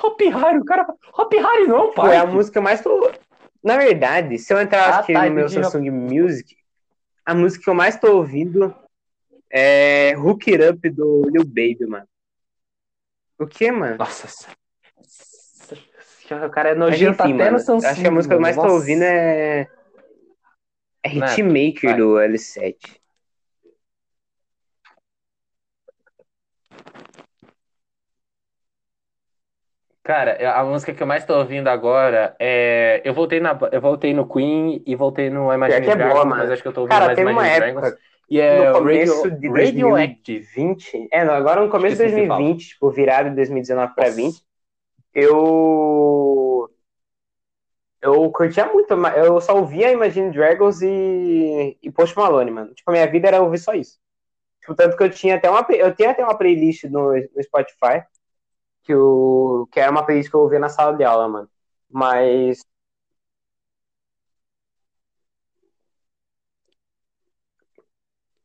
Hop Harry, o cara. Hop Harry não, é a pai. música mais tô. Na verdade, se eu entrar Ah, aqui tá, no meu. Samsung Music, a música que eu mais tô ouvindo é Hook It Up do Lil Baby, mano. O que, mano? Nossa. O cara é Mas nojento enfim, até mano, no Samsung. acho que a música que eu mais tô ouvindo é. É Hitmaker do L7. Cara, a música que eu mais tô ouvindo agora é. Eu voltei, na... eu voltei no Queen e voltei no Imagine que é boa, Dragons, mano. mas acho que eu tô ouvindo Cara, mais teve uma Imagine época Dragons. E é no começo Radio... de Radioactive. 2020. É, não, agora no começo de Esqueci o que 2020, tipo, virado de 2019 pra Nossa. 20, eu. Eu curtia muito, eu só ouvia Imagine Dragons e, e Post Malone, mano. Tipo, a minha vida era ouvir só isso. Tipo, tanto que eu tinha até uma, eu tinha até uma playlist no, no Spotify, que, eu, que era uma playlist que eu ouvia na sala de aula, mano. Mas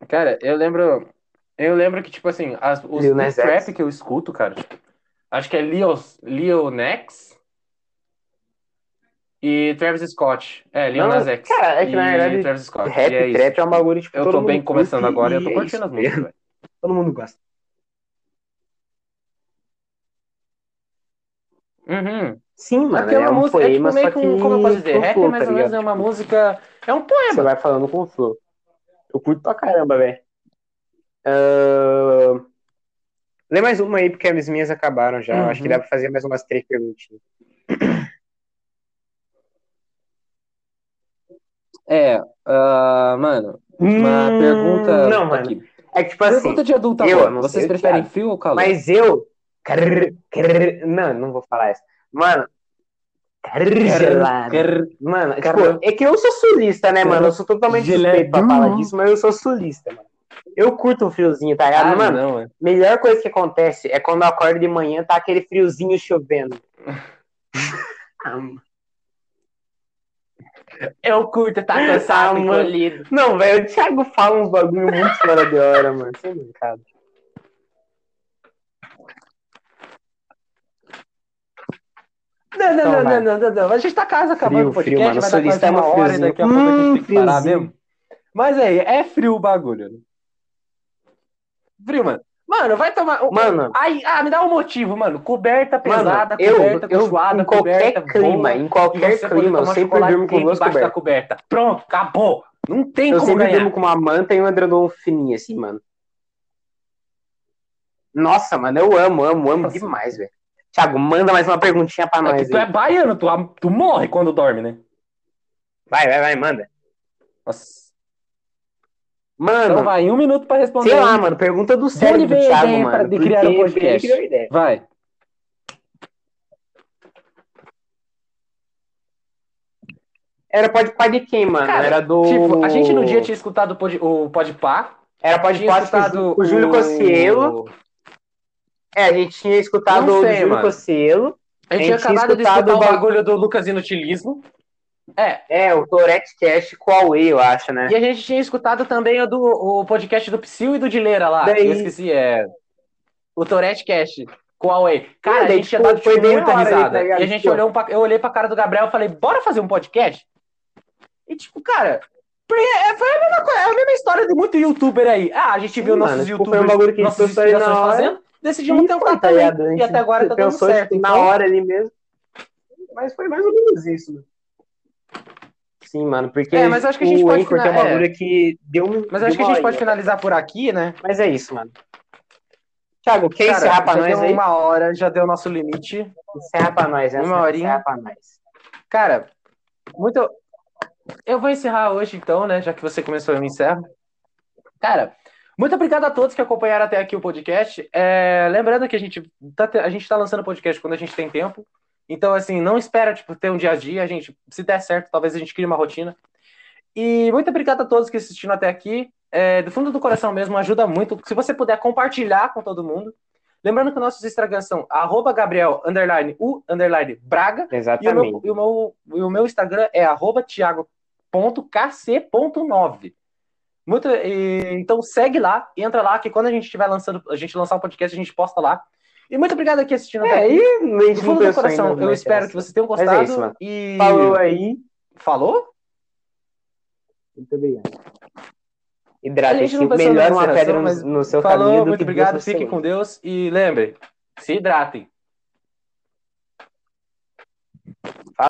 Cara, eu lembro. Eu lembro que, tipo assim, as, os Lil Nas trap que eu escuto, cara, acho que é Lil, Lil Nex e Travis Scott. É, Não, Nas X. cara, é que, na verdade, Travis Scott. rap e é trap é um bagulho, tipo, Eu tô bem começando agora e eu tô curtindo as músicas, velho. Todo mundo gosta. Uhum. Sim, mano, Aquela é um música, é tipo poema, meio só que que um, como eu posso dizer, rap mais tá ou menos é uma música, é um Você poema. vai falando com flow. Eu curto pra caramba, velho. Ah, Lê mais uma aí, porque as minhas acabaram já. Eu Acho que Uhum. dá pra fazer mais umas três perguntinhas. É, ah, mano, uma Hum, pergunta Não, mano. aqui. É que, tipo assim, Pergunta de adulto agora. Vocês o preferem frio ou calor? mas eu. Não, não vou falar isso. Mano. gelado. Mano, tipo, é que eu sou sulista, né, mano? Eu sou totalmente suspeito pra falar disso, mas eu sou sulista, mano. Eu curto um friozinho, tá ligado? Ah, mano, não, é. melhor coisa que acontece é quando eu acordo de manhã, tá aquele friozinho chovendo. Ah, mano. Eu curto tá cansado Ah, mano. Não, velho, o Thiago fala uns bagulho muito fora de hora, mano. Sem brincado. Não, não, Então não, vai. não, não, não. A gente tá quase acabando Frio, o frio, podcast, mano. vai dar quase uma hora e daqui a pouco a gente Hum, tem que parar friozinho. mesmo. Mas aí, é frio o bagulho. né? Frio, mano. Mano, vai tomar. Mano. Ai, ah, me dá um motivo, mano. Coberta pesada, Mano, eu, coberta eu em qualquer coberta clima, boa, em qualquer clima, eu sempre durmo com duas cobertas. coberta. Pronto, acabou. Não tem Eu como sempre ganhar. durmo com uma manta e um edredom fininho, assim, mano. Nossa, mano, eu amo, amo, amo Nossa. demais, velho. Thiago, manda mais uma perguntinha pra É nós que tu é aí. baiano, tu, tu morre quando dorme, né? Vai, vai, vai, manda. Nossa. Mano, Então vai, um minuto pra responder. sei lá, mano, pergunta do cérebro do Thiago, ideia mano. de criar um podcast? Vai. Era pode de quem, mano? Cara, Era do. Tipo, a gente no dia tinha escutado o Pod, o Podpah. Era pode tinha escutado o Júlio Cossielo. É, a gente tinha escutado Não o sei, Júlio mano. Cossielo. A gente A tinha gente tinha acabado de escutado escutar o o ba- bagulho do Lucas Inutilismo. É. É, o Tourette Cast com a Huawei, eu acho, né? E a gente tinha escutado também o, do, o podcast do Psyu e do Dileira lá. Daí- Eu esqueci, é. O Tourette Cast. Com a Huawei. Cara, a daí, gente tinha tipo, dado tipo, muita hora aí, risada. tá e a gente Tipo- olhou pra, eu olhei pra cara do Gabriel e falei, bora fazer um podcast? E tipo, cara, é, foi a mesma, coisa, é a mesma história de muito youtuber aí. Ah, a gente Sim, viu mano, nossos tipo, foi um youtubers, a gente nossas inspirações fazendo, decidimos E tentar tá também. E até agora tá dando certo. tipo, na então- hora ali mesmo. Mas foi mais ou menos isso, mano. Sim, mano, porque É, mas eu acho que a gente o pode Anchor tem um fina- é. que deu um. Mas acho que a gente pode finalizar por aqui, né? Mas é isso, mano. Thiago, quer Cara, encerrar pra nós aí? uma hora, já deu nosso limite. Encerra pra nós, né? Uma horinha. Encerra pra nós. Cara, muito. Eu vou encerrar hoje, então, né? Já que você começou, eu me encerro. Cara, muito obrigado a todos que acompanharam até aqui o podcast. É, lembrando que a gente tá, a gente tá lançando podcast quando a gente tem tempo. Então, assim, não espera tipo, ter um dia a dia. A gente, se der certo, talvez a gente crie uma rotina. E muito obrigado a todos que assistiram até aqui. É, do fundo do coração mesmo, ajuda muito. Se você puder compartilhar com todo mundo. Lembrando que nossos Instagrams são arroba Gabriel underline, U underline Braga. Exatamente. E o meu, e o meu, e o meu Instagram é arroba Thiago.kc.9. Muito, e, então segue lá, entra lá, que quando a gente estiver lançando, a gente lançar o um podcast, a gente posta lá. E muito obrigado aqui assistindo É, aí, Do fundo do coração, eu espero que vocês tenham Mas é gostado. isso, mano. e... Falou aí. Falou? Muito obrigado. A Hidrate-se. Melhor uma pedra mas no, no seu Falou, caminho do muito que obrigado, fiquem seu. com Deus e lembrem, se hidratem.